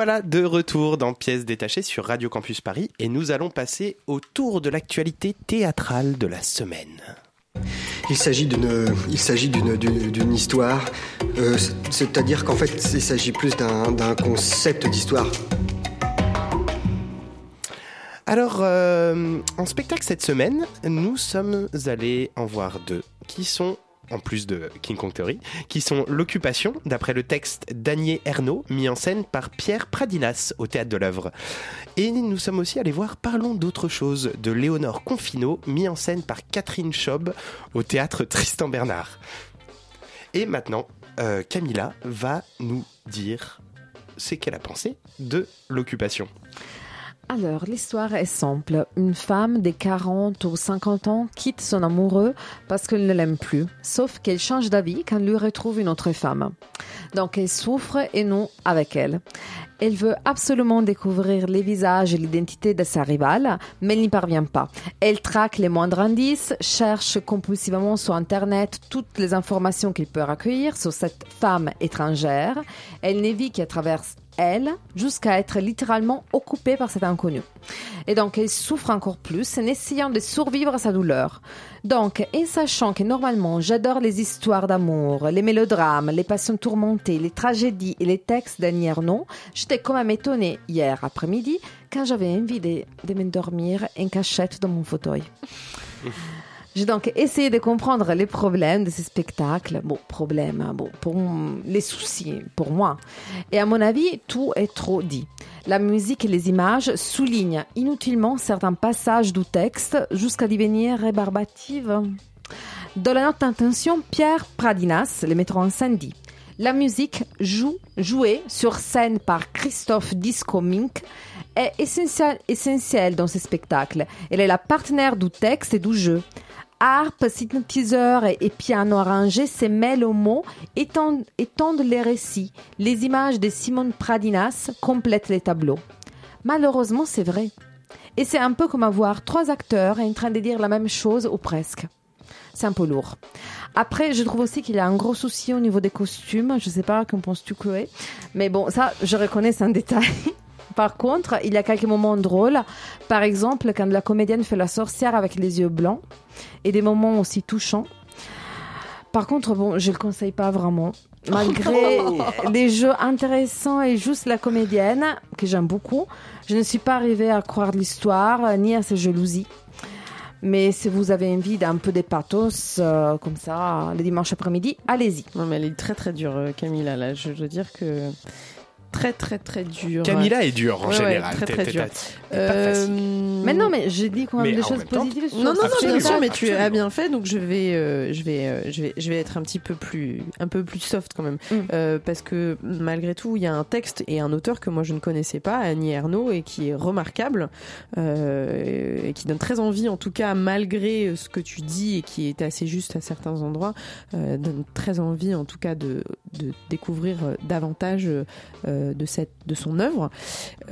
Voilà de retour dans Pièces détachées sur Radio Campus Paris et nous allons passer au tour de l'actualité théâtrale de la semaine. Il s'agit d'une, il s'agit d'une, d'une, d'une histoire, euh, c'est- c'est-à-dire qu'en fait, il s'agit plus d'un, d'un concept d'histoire. Alors, euh, en spectacle cette semaine, nous sommes allés en voir deux qui sont, en plus de King Kong Theory, qui sont L'Occupation, d'après le texte d'Anier Ernaud, mis en scène par Pierre Pradinas au Théâtre de l'œuvre. Et nous sommes aussi allés voir Parlons d'autre chose, de Léonore Confino, mis en scène par Catherine Schaub au Théâtre Tristan Bernard. Et maintenant, euh, Camilla va nous dire ce qu'elle a pensé de L'Occupation. Alors, l'histoire est simple. Une femme de 40 ou 50 ans quitte son amoureux parce qu'elle ne l'aime plus, sauf qu'elle change d'avis quand lui retrouve une autre femme. Donc, elle souffre et non avec elle. Elle veut absolument découvrir les visages et l'identité de sa rivale, mais elle n'y parvient pas. Elle traque les moindres indices, cherche compulsivement sur Internet toutes les informations qu'elle peut recueillir sur cette femme étrangère. Elle ne vit qu'à travers elle, jusqu'à être littéralement occupée par cet inconnu. Et donc, elle souffre encore plus en essayant de survivre à sa douleur. Donc, en sachant que normalement, j'adore les histoires d'amour, les mélodrames, les passions tourmentées, les tragédies et les textes d'Annie Ernaux, j'étais quand même étonnée hier après-midi quand j'avais envie de, de m'endormir en cachette dans mon fauteuil. J'ai donc essayé de comprendre les problèmes de ces spectacles. Bon, problèmes, hein, bon, pour les soucis, pour moi. Et à mon avis, tout est trop dit. La musique et les images soulignent inutilement certains passages du texte jusqu'à devenir rébarbative. Dans la note d'intention, Pierre Pradinas, le metteur en scène, dit La musique jouée sur scène par Christophe Disco Mink est essentielle, dans ce spectacle. Elle est la partenaire du texte et du jeu harpe, synthétiseur et, et piano arrangé se mêlent aux mots, étendent, étendent les récits. Les images de Simone Pradinas complètent les tableaux. Malheureusement, c'est vrai. Et c'est un peu comme avoir trois acteurs en train de dire la même chose ou presque. C'est un peu lourd. Après, je trouve aussi qu'il y a un gros souci au niveau des costumes. Je sais pas, qu'en penses-tu, Chloé? Mais bon, ça, je reconnais, c'est un détail. [LAUGHS] Par contre, il y a quelques moments drôles. Par exemple, quand la comédienne fait la sorcière avec les yeux blancs et des moments aussi touchants. Par contre, bon, je le conseille pas vraiment. Malgré [LAUGHS] des jeux intéressants et juste la comédienne, que j'aime beaucoup, je ne suis pas arrivée à croire l'histoire ni à ses jalousies. Mais si vous avez envie d'un peu de pathos, euh, comme ça, le dimanche après-midi, allez-y. Non, mais elle est très très dure, euh, Camilla. Là, je veux dire que très très très dur. Camilla est dure en Ouais, général. ouais, très très t'es- dur. Euh, Mais non, mais j'ai dit quand même Mais des choses même temps- positives. sur Non, non, non, Absolument. bien sûr, mais tu as bien fait, donc je vais, euh, je vais, euh, je vais, je vais être un petit peu plus, un peu plus soft quand même, Mm. Euh, parce que malgré tout, il y a un texte et un auteur que moi je ne connaissais pas, Annie Ernaux, et qui est remarquable euh, et qui donne très envie, en tout cas malgré ce que tu dis et qui est assez juste à certains endroits, euh, donne très envie, en tout cas, de, de découvrir davantage euh, de cette, de son œuvre.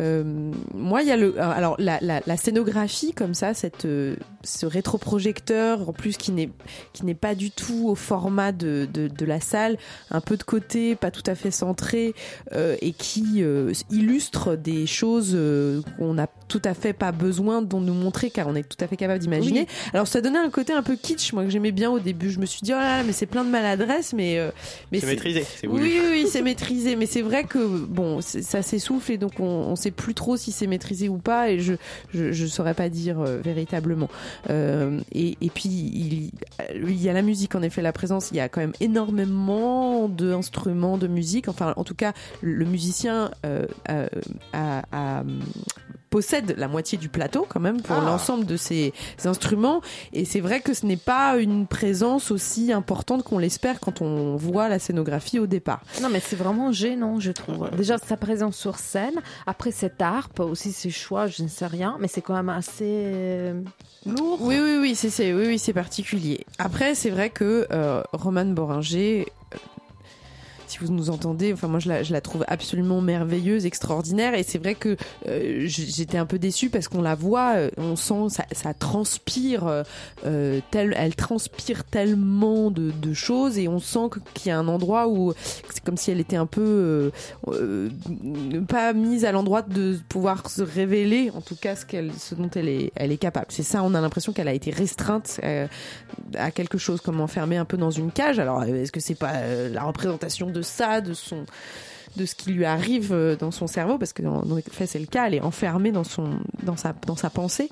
Euh, moi, il y a le, alors la, la, la scénographie comme ça, cette, euh, ce rétroprojecteur en plus qui n'est qui n'est pas du tout au format de, de, de la salle, un peu de côté, pas tout à fait centré, euh, et qui euh, illustre des choses euh, qu'on n'a tout à fait pas besoin de nous montrer car on est tout à fait capable d'imaginer. Alors ça donnait un côté un peu kitsch, moi que j'aimais bien au début. Je me suis dit oh là là, mais c'est plein de maladresse, mais euh, mais C'est maîtrisé, oui, oui, oui, c'est maîtrisé, mais c'est vrai que bon, ça s'essouffle et donc on, on sait plus trop si c'est maîtrisé ou pas et je je, saurais pas dire euh, véritablement. Euh, et, et puis il, y a la musique en effet, la présence. Il y a quand même énormément d'instruments de musique. Enfin, en tout cas, le musicien euh, a- possède la moitié du plateau quand même pour Ah. l'ensemble de ces instruments et c'est vrai que ce n'est pas une présence aussi importante qu'on l'espère quand on voit la scénographie au départ. Non, mais c'est vraiment gênant, je trouve. Déjà, sa présence sur scène, après cette harpe, aussi ses choix, je ne sais rien, mais c'est quand même assez euh, lourd. Oui, oui, oui, c'est c'est- oui, oui, c'est particulier. Après, c'est vrai que euh, Romane Boringer, si vous nous entendez, enfin moi je la, trouve absolument merveilleuse, extraordinaire, et c'est vrai que euh, j'étais un peu déçue parce qu'on la voit, euh, on sent ça, transpire, euh, elle transpire tellement de, choses, et on sent qu'il y a un endroit où c'est comme si elle était un peu pas mise à l'endroit de pouvoir se révéler, en tout cas ce, qu'elle, ce dont elle est, elle est capable. C'est ça, on a l'impression qu'elle a été restreinte à quelque chose, comme enfermée un peu dans une cage. Alors, est-ce que c'est pas la représentation de ça, de son de ce qui lui arrive euh, dans son cerveau parce que en en fait c'est le cas elle est enfermée dans son dans sa dans sa pensée.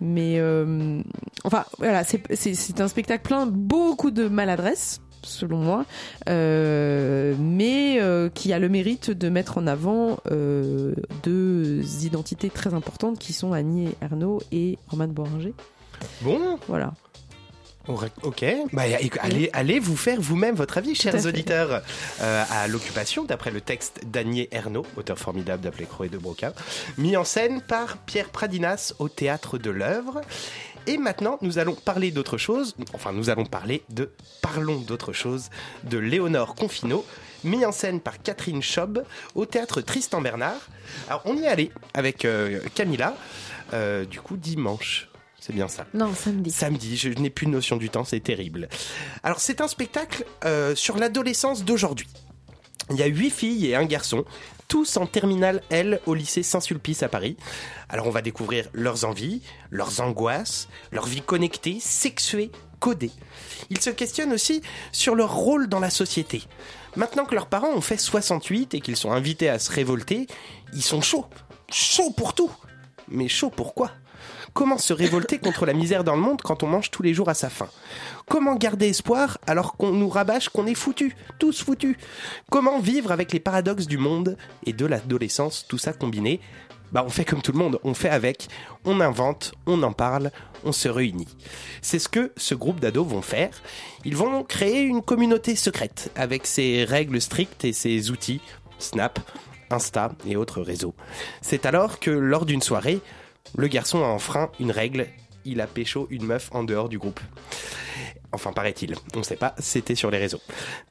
Mais euh, enfin voilà c'est un spectacle plein de beaucoup de maladresse selon moi euh, mais euh, qui a le mérite de mettre en avant euh, deux identités très importantes qui sont Annie Ernaux et Romane Boringer. Bon, voilà Ok, bah, allez, allez vous faire vous-même votre avis, chers auditeurs, euh, à l'occupation, d'après le texte d'Anier Ernaud, auteur formidable d'Appeler Croix et de Broca, mis en scène par Pierre Pradinas au théâtre de l'œuvre. Et maintenant, nous allons parler d'autre chose, enfin nous allons parler de Parlons d'autre chose de Léonore Confino, mis en scène par Catherine Schob au théâtre Tristan Bernard. Alors on y est allé avec euh, Camilla, euh, du coup dimanche. C'est bien ça. Non, samedi. Samedi, je n'ai plus de notion du temps, c'est terrible. Alors c'est un spectacle euh, sur l'adolescence d'aujourd'hui. Il y a huit filles et un garçon, tous en terminale L au lycée Saint-Sulpice à Paris. Alors on va découvrir leurs envies, leurs angoisses, leur vie connectée, sexuée, codée. Ils se questionnent aussi sur leur rôle dans la société. Maintenant que leurs parents ont fait 68 et qu'ils sont invités à se révolter, ils sont chauds. Chauds pour tout. Mais chauds pourquoi Comment se révolter contre la misère dans le monde quand on mange tous les jours à sa faim Comment garder espoir alors qu'on nous rabâche qu'on est foutus, tous foutus Comment vivre avec les paradoxes du monde et de l'adolescence, tout ça combiné bah on fait comme tout le monde, on fait avec, on invente, on en parle, on se réunit. C'est ce que ce groupe d'ados vont faire. Ils vont créer une communauté secrète avec ses règles strictes et ses outils, Snap, Insta et autres réseaux. C'est alors que lors d'une soirée, le garçon a enfreint une règle, il a pécho une meuf en dehors du groupe. Enfin, paraît-il, on ne sait pas, c'était sur les réseaux.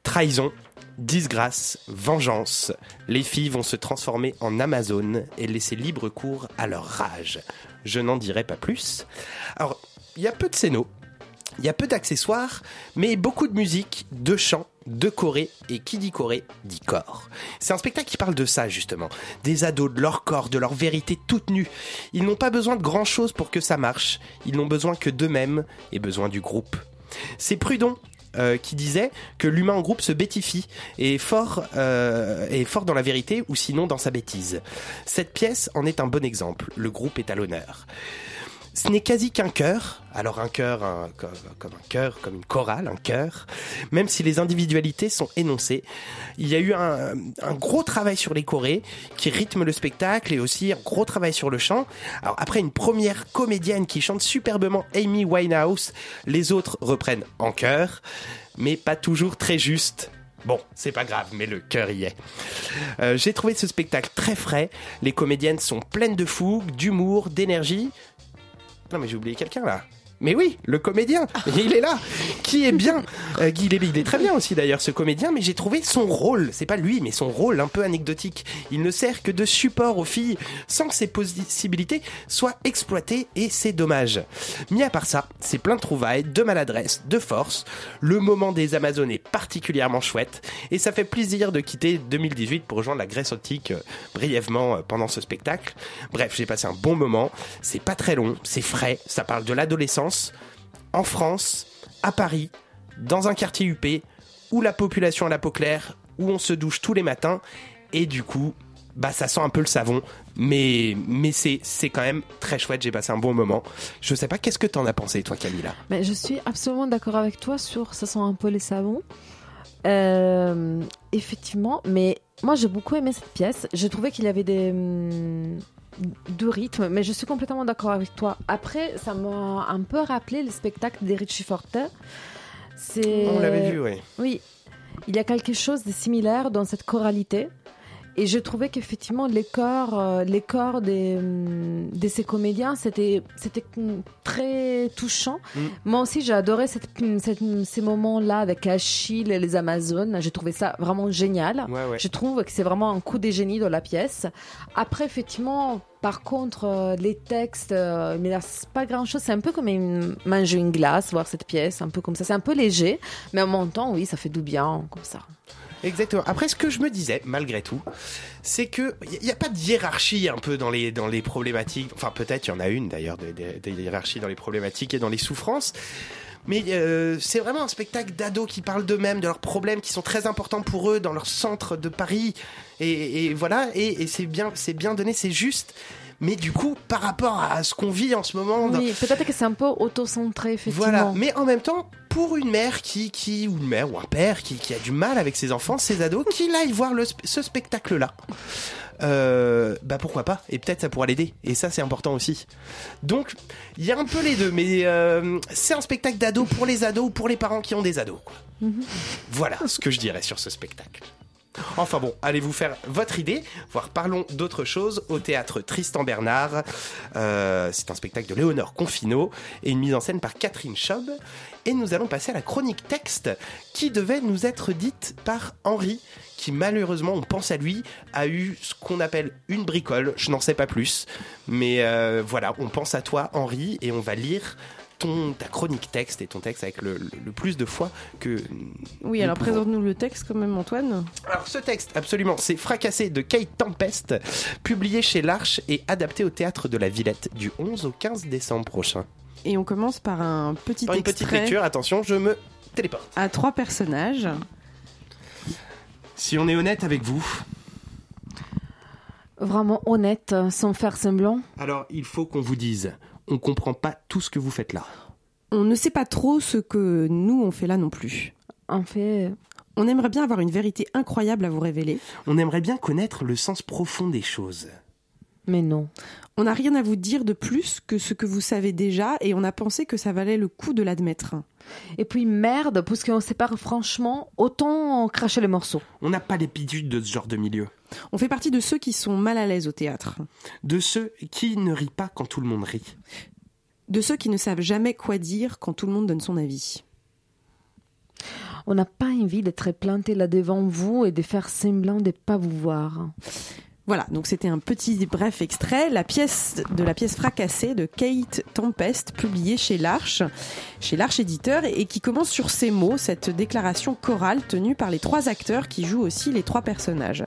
Trahison, disgrâce, vengeance. Les filles vont se transformer en Amazon et laisser libre cours à leur rage. Je n'en dirai pas plus. Alors, il y a peu de scénos, il y a peu d'accessoires, mais beaucoup de musique, de chants, de choré, et qui dit choré dit corps. C'est un spectacle qui parle de ça, justement. Des ados, de leur corps, de leur vérité toute nue. Ils n'ont pas besoin de grand chose pour que ça marche. Ils n'ont besoin que d'eux-mêmes et besoin du groupe. C'est Prudon euh, qui disait que l'humain en groupe se bêtifie et fort, euh, est fort dans la vérité ou sinon dans sa bêtise. Cette pièce en est un bon exemple. Le groupe est à l'honneur. Ce n'est quasi qu'un chœur, alors un chœur comme, un chœur, comme une chorale, un chœur, même si les individualités sont énoncées. Il y a eu un, un gros travail sur les chorés qui rythme le spectacle et aussi un gros travail sur le chant. Après une première comédienne qui chante superbement Amy Winehouse, les autres reprennent en chœur, mais pas toujours très juste. Bon, c'est pas grave, mais le cœur y est. Euh, J'ai trouvé ce spectacle très frais. Les comédiennes sont pleines de fougue, d'humour, d'énergie. Non mais j'ai oublié quelqu'un là. Mais oui, le comédien, il est là, [LAUGHS] qui est bien. Euh, il, est, il est très bien aussi d'ailleurs ce comédien, mais j'ai trouvé son rôle, c'est pas lui, mais son rôle un peu anecdotique. Il ne sert que de support aux filles, sans que ses possibilités soient exploitées, et c'est dommage. Mis à part ça, c'est plein de trouvailles, de maladresse, de force. Le moment des Amazones est particulièrement chouette, et ça fait plaisir de quitter 2018 pour rejoindre la Grèce antique euh, brièvement euh, pendant ce spectacle. Bref, j'ai passé un bon moment. C'est pas très long, c'est frais, ça parle de l'adolescence en France, à Paris, dans un quartier UP, où la population a la peau claire, où on se douche tous les matins, et du coup, bah ça sent un peu le savon, mais mais c'est c'est quand même très chouette. J'ai passé un bon moment. Je sais pas qu'est-ce que t'en as pensé toi, Camilla? Je suis absolument d'accord avec toi sur ça sent un peu les savons. Euh, effectivement, mais moi j'ai beaucoup aimé cette pièce. J'ai trouvé qu'il y avait des hum, de rythme, mais je suis complètement d'accord avec toi. Après, ça m'a un peu rappelé le spectacle de Richie Forte. C'est... On l'avait vu, oui. Oui, il y a quelque chose de similaire dans cette choralité. Et je trouvais qu'effectivement, les corps, euh, les corps des, hum, de ces comédiens, c'était, c'était très touchant. Mm. Moi aussi, j'ai adoré cette, ces moments-là avec Achille et les Amazones. J'ai trouvé ça vraiment génial. Je trouve que c'est vraiment un coup de génie dans la pièce. Après, effectivement, par contre, euh, les textes, euh, mais là, c'est pas grand chose. C'est un peu comme une, manger une glace, voir cette pièce, un peu comme ça. C'est un peu léger, mais en même temps, oui, ça fait du bien, comme ça. Exactement. Après, ce que je me disais, malgré tout, c'est que il n'y a pas de hiérarchie un peu dans les dans les problématiques. Enfin, peut-être il y en a une d'ailleurs, des, des, hiérarchies dans les problématiques et dans les souffrances. Mais euh, c'est vraiment un spectacle d'ados qui parlent d'eux-mêmes, de leurs problèmes qui sont très importants pour eux dans leur centre de Paris. Et, voilà, et, et c'est bien, c'est bien donné, c'est juste mais du coup, par rapport à ce qu'on vit en ce moment. Oui, peut-être que c'est un peu auto-centré, effectivement. Voilà, mais en même temps, pour une mère qui, qui, ou une mère ou un père qui, qui a du mal avec ses enfants, ses ados, qu'il aille voir le, ce spectacle-là. Euh, bah pourquoi pas? Et peut-être ça pourra l'aider. Et ça c'est important aussi. Donc il y a un peu les deux, mais euh, c'est un spectacle d'ados pour les ados ou pour les parents qui ont des ados. quoi. Voilà ce que je dirais sur ce spectacle. Enfin bon, allez vous faire votre idée, voire parlons d'autre chose au théâtre Tristan Bernard. Euh, c'est un spectacle de Léonore Confino et une mise en scène par Catherine Schaub. Et nous allons passer à la chronique texte qui devait nous être dite par Henri, qui malheureusement, on pense à lui, a eu ce qu'on appelle une bricole. Je n'en sais pas plus. Mais euh, voilà, on pense à toi Henri et on va lire ton, ta chronique texte et ton texte avec le, le- le plus de fois que Oui, alors pouvons. présente-nous le texte quand même, Antoine. Alors ce texte, absolument, c'est Fracassé de Kate Tempest, publié chez l'Arche et adapté au théâtre de la Villette du 11 au 15 décembre prochain. Et on commence par un petit Par une petite lecture, attention, je me téléporte. à trois personnages. Si on est honnête avec vous, Vraiment honnête, sans faire semblant. alors il faut qu'on vous dise, on comprend pas tout ce que vous faites là. On ne sait pas trop ce que nous on fait là non plus. En fait, On aimerait bien avoir une vérité incroyable à vous révéler. On aimerait bien connaître le sens profond des choses. mais non. On n'a rien à vous dire de plus que ce que vous savez déjà et on a pensé que ça valait le coup de l'admettre. Et puis merde, parce qu'on sépare franchement, autant cracher les morceaux. On n'a pas l'habitude de ce genre de milieu. On fait partie de ceux qui sont mal à l'aise au théâtre, De ceux qui ne rient pas quand tout le monde rit. de ceux qui ne savent jamais quoi dire quand tout le monde donne son avis. On n'a pas envie d'être planté là devant vous et de faire semblant de pas vous voir. Voilà, donc c'était un petit bref extrait, la pièce de la pièce fracassée de Kate Tempest, publiée chez l'Arche, chez l'Arche éditeur, et qui commence sur ces mots, cette déclaration chorale tenue par les trois acteurs qui jouent aussi les trois personnages.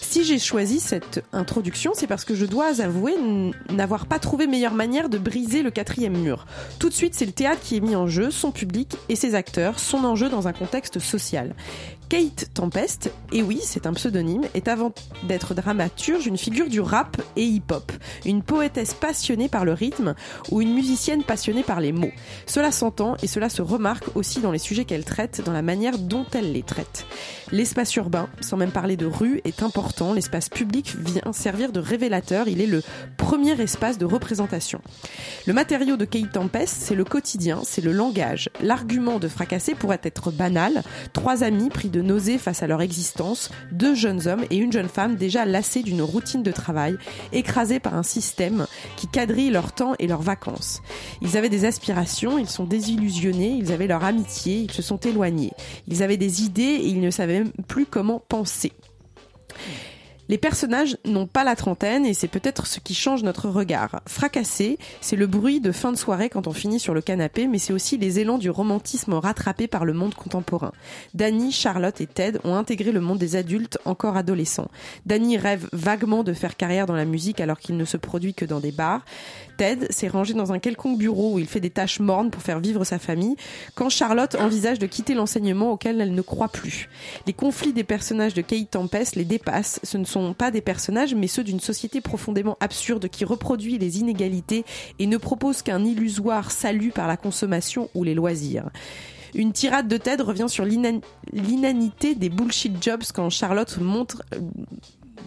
Si j'ai choisi cette introduction, c'est parce que je dois avouer n'avoir pas trouvé meilleure manière de briser le quatrième mur. Tout de suite, c'est le théâtre qui est mis en jeu, son public et ses acteurs, son enjeu dans un contexte social. Kate Tempest, et oui, c'est un pseudonyme, est avant d'être dramaturge une figure du rap et hip-hop, une poétesse passionnée par le rythme ou une musicienne passionnée par les mots. Cela s'entend et cela se remarque aussi dans les sujets qu'elle traite, dans la manière dont elle les traite. L'espace urbain, sans même parler de rue, est important. L'espace public vient servir de révélateur. Il est le premier espace de représentation. Le matériau de Kate Tempest, c'est le quotidien, c'est le langage. L'argument de fracasser pourrait être banal. Trois amis pris de nausée face à leur existence, deux jeunes hommes et une jeune femme déjà lassés d'une routine de travail, écrasés par un système qui quadrille leur temps et leurs vacances. Ils avaient des aspirations, ils sont désillusionnés, ils avaient leur amitié, ils se sont éloignés. Ils avaient des idées et ils ne savaient même plus comment penser. Les personnages n'ont pas la trentaine et c'est peut-être ce qui change notre regard. Fracassé, c'est le bruit de fin de soirée quand on finit sur le canapé, mais c'est aussi les élans du romantisme rattrapé par le monde contemporain. Danny, Charlotte et Ted ont intégré le monde des adultes encore adolescents. Danny rêve vaguement de faire carrière dans la musique alors qu'il ne se produit que dans des bars. Ted s'est rangé dans un quelconque bureau où il fait des tâches mornes pour faire vivre sa famille, quand Charlotte envisage de quitter l'enseignement auquel elle ne croit plus. Les conflits des personnages de Kate Tempest les dépassent. Pas des personnages, mais ceux d'une société profondément absurde qui reproduit les inégalités et ne propose qu'un illusoire salut par la consommation ou les loisirs. Une tirade de Ted revient sur l'inan- l'inanité des bullshit jobs quand Charlotte montre euh,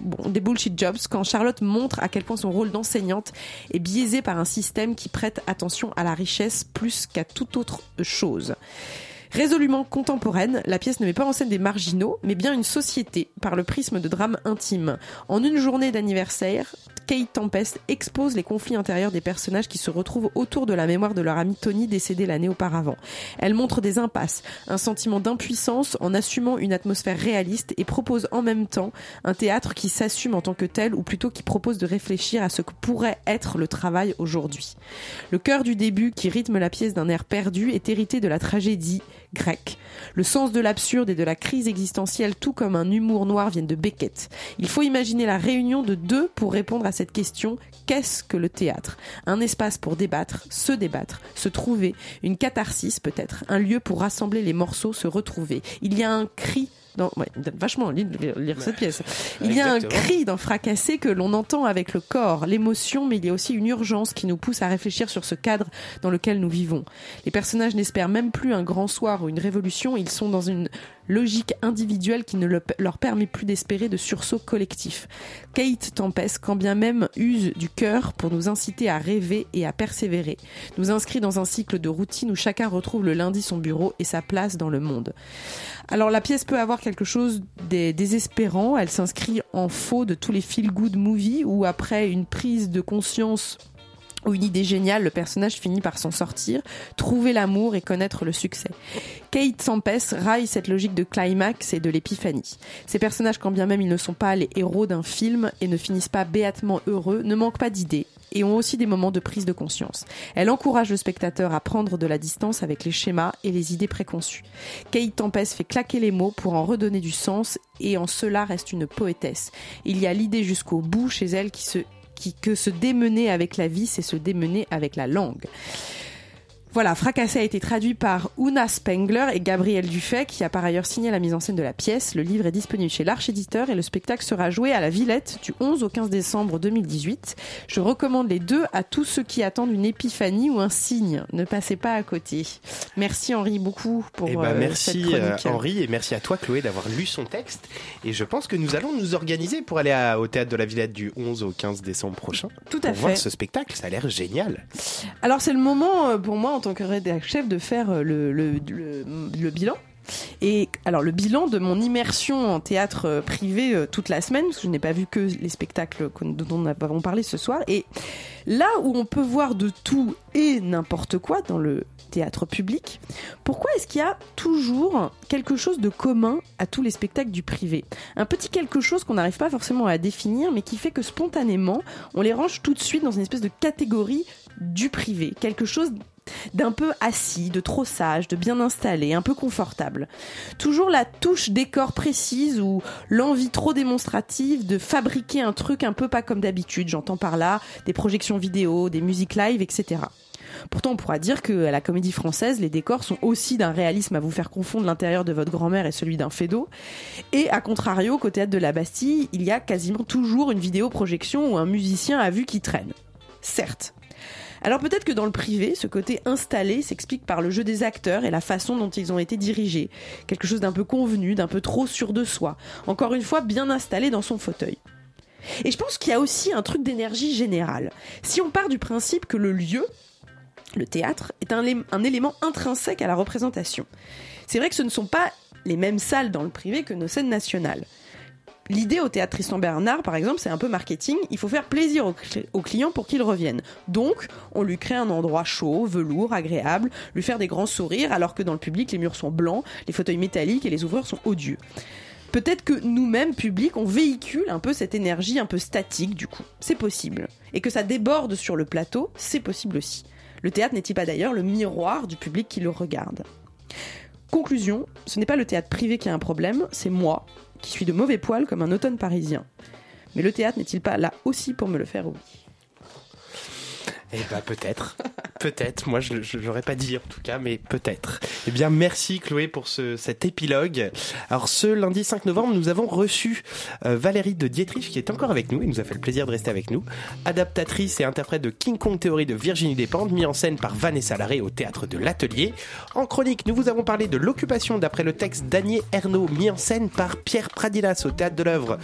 bon, des bullshit jobs quand Charlotte montre à quel point son rôle d'enseignante est biaisé par un système qui prête attention à la richesse plus qu'à toute autre chose. Résolument contemporaine, la pièce ne met pas en scène des marginaux, mais bien une société par le prisme de drame intime. En une journée d'anniversaire, Kate Tempest expose les conflits intérieurs des personnages qui se retrouvent autour de la mémoire de leur ami Tony décédé l'année auparavant. Elle montre des impasses, un sentiment d'impuissance en assumant une atmosphère réaliste et propose en même temps un théâtre qui s'assume en tant que tel ou plutôt qui propose de réfléchir à ce que pourrait être le travail aujourd'hui. Le cœur du début qui rythme la pièce d'un air perdu est hérité de la tragédie Le sens de l'absurde et de la crise existentielle, tout comme un humour noir, viennent de Beckett. Il faut imaginer la réunion de deux pour répondre à cette question. Qu'est-ce que le théâtre? Un espace pour débattre, se débattre, se trouver, une catharsis peut-être, un lieu pour rassembler les morceaux, se retrouver. Il y a un cri dans, ouais, vachement lire, lire cette pièce. [LAUGHS] Il y a un cri d'un fracassé que l'on entend avec le corps, l'émotion, mais il y a aussi une urgence qui nous pousse à réfléchir sur ce cadre dans lequel nous vivons. Les personnages n'espèrent même plus un grand soir ou une révolution, ils sont dans une logique individuelle qui ne le- leur permet plus d'espérer de sursaut collectif. Kate Tempest, quand bien même use du cœur pour nous inciter à rêver et à persévérer, nous inscrit dans un cycle de routine où chacun retrouve le lundi son bureau et sa place dans le monde. Alors la pièce peut avoir quelque chose des désespérant, elle s'inscrit en faux de tous les feel-good movies où après une prise de conscience ou une idée géniale, le personnage finit par s'en sortir, trouver l'amour et connaître le succès. Kate Tempest raille cette logique de climax et de l'épiphanie. Ces personnages, quand bien même ils ne sont pas les héros d'un film et ne finissent pas béatement heureux, ne manquent pas d'idées et ont aussi des moments de prise de conscience. Elle encourage le spectateur à prendre de la distance avec les schémas et les idées préconçues. Kate Tempest fait claquer les mots pour en redonner du sens et en cela reste une poétesse. Il y a l'idée jusqu'au bout chez elle qui se qui, que se démener avec la vie, c'est se démener avec la langue. Voilà, Fracassé a été traduit par Una Spengler et Gabriel Dufay, qui a par ailleurs signé la mise en scène de la pièce. Le livre est disponible chez l'Arche Éditeur et le spectacle sera joué à la Villette du 11 au 15 décembre 2018. Je recommande les deux à tous ceux qui attendent une épiphanie ou un signe. Ne passez pas à côté. Merci Henri beaucoup pour Eh ben, euh, merci cette euh, chronique. Henri et merci à toi Chloé d'avoir lu son texte. Et je pense que nous allons nous organiser pour aller à- au théâtre de la Villette du 11 au 15 décembre prochain. Tout à pour voir fait. ce spectacle, ça a l'air génial. Alors c'est le moment euh, pour moi en tant que rédacteur chef de faire euh, le, le, le, bilan. Et alors le bilan de mon immersion en théâtre euh, privé euh, toute la semaine, parce que je n'ai pas vu que les spectacles dont nous avons parlé ce soir. Et là où on peut voir de tout et n'importe quoi dans le théâtre public, pourquoi est-ce qu'il y a toujours quelque chose de commun à tous les spectacles du privé? Un petit quelque chose qu'on n'arrive pas forcément à définir, mais qui fait que spontanément, on les range tout de suite dans une espèce de catégorie du privé. Quelque chose d'un peu assis, de trop sage, de bien installé, un peu confortable. Toujours la touche décor précise ou l'envie trop démonstrative de fabriquer un truc un peu pas comme d'habitude. J'entends par là des projections vidéo, des musiques live, etc. Pourtant, on pourra dire que à la comédie française, les décors sont aussi d'un réalisme à vous faire confondre l'intérieur de votre grand-mère et celui d'un fédo. Et à contrario, qu'au théâtre de la Bastille, il y a quasiment toujours une vidéoprojection où un musicien a vu qui traîne. Certes. Alors peut-être que dans le privé, ce côté installé s'explique par le jeu des acteurs et la façon dont ils ont été dirigés. Quelque chose d'un peu convenu, d'un peu trop sûr de soi. Encore une fois, bien installé dans son fauteuil. Et je pense qu'il y a aussi un truc d'énergie générale. Si on part du principe que le lieu, le théâtre, est un, lé- un élément intrinsèque à la représentation. C'est vrai que ce ne sont pas les mêmes salles dans le privé que nos scènes nationales. L'idée au théâtre Tristan Bernard, par exemple, c'est un peu marketing. Il faut faire plaisir aux, cl- aux clients pour qu'ils reviennent. Donc, on lui crée un endroit chaud, velours, agréable, lui faire des grands sourires, alors que dans le public, les murs sont blancs, les fauteuils métalliques et les ouvreurs sont odieux. Peut-être que nous-mêmes, public, on véhicule un peu cette énergie un peu statique, du coup. C'est possible. Et que ça déborde sur le plateau, c'est possible aussi. Le théâtre n'est-il pas d'ailleurs le miroir du public qui le regarde? Conclusion, ce n'est pas le théâtre privé qui a un problème, c'est moi, qui suis de mauvais poil comme un automne parisien. Mais le théâtre n'est-il pas là aussi pour me le faire oublier? Eh ben peut-être, [LAUGHS] peut-être. Moi je je l'aurais pas dit en tout cas, mais peut-être. Eh bien merci Chloé pour ce, cet épilogue. Alors ce lundi 5 novembre, nous avons reçu euh, Valérie de Dietrich qui est encore avec nous et nous a fait le plaisir de rester avec nous. Adaptatrice et interprète de King Kong Théorie de Virginie Despentes, mis en scène par Vanessa Larrey au théâtre de l'Atelier. En chronique, nous vous avons parlé de l'occupation d'après le texte d'Anier Ernaud, mis en scène par Pierre Pradilas au théâtre de l'œuvre.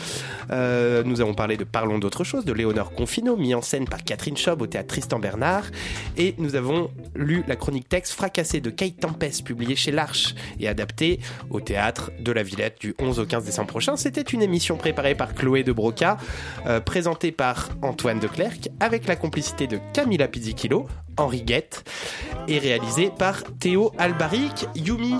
Euh, nous avons parlé de Parlons d'autre chose de Léonore Confino, mis en scène par Catherine Schaub au théâtre Tristan Bernard. Et nous avons lu la chronique texte Fracassé de Kate Tempest, publiée chez l'Arche et adaptée au théâtre de la Villette du 11 au 15 décembre prochain. C'était une émission préparée par Chloé de Broca, euh, présentée par Antoine de Clercq, avec la complicité de Camilla Pizzichillo, Henri Guette, et réalisée par Théo Albaric. Yumi,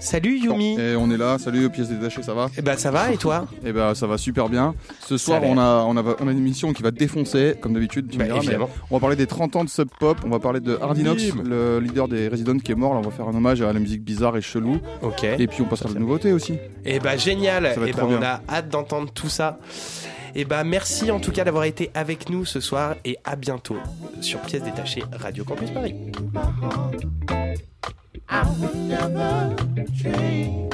Salut Yumi. Et on est là, salut pièces détachées, ça va Eh ben ça va et toi? Eh ben ça va super bien. Ce soir on a, on, a, on a une émission qui va défoncer, comme d'habitude, Bah, on va parler des 30 ans de Sub Pop, on va parler de Hardinox, le leader des Residents qui est mort, là on va faire un hommage à la musique bizarre et chelou. Ok. Et puis on passera de nouveautés aussi. Eh ben génial. Ça va Eh être ben trop on bien. a hâte d'entendre tout ça. Eh ben merci en tout cas d'avoir été avec nous ce soir et à bientôt sur Pièces détachées Radio Campus Paris. I would never change.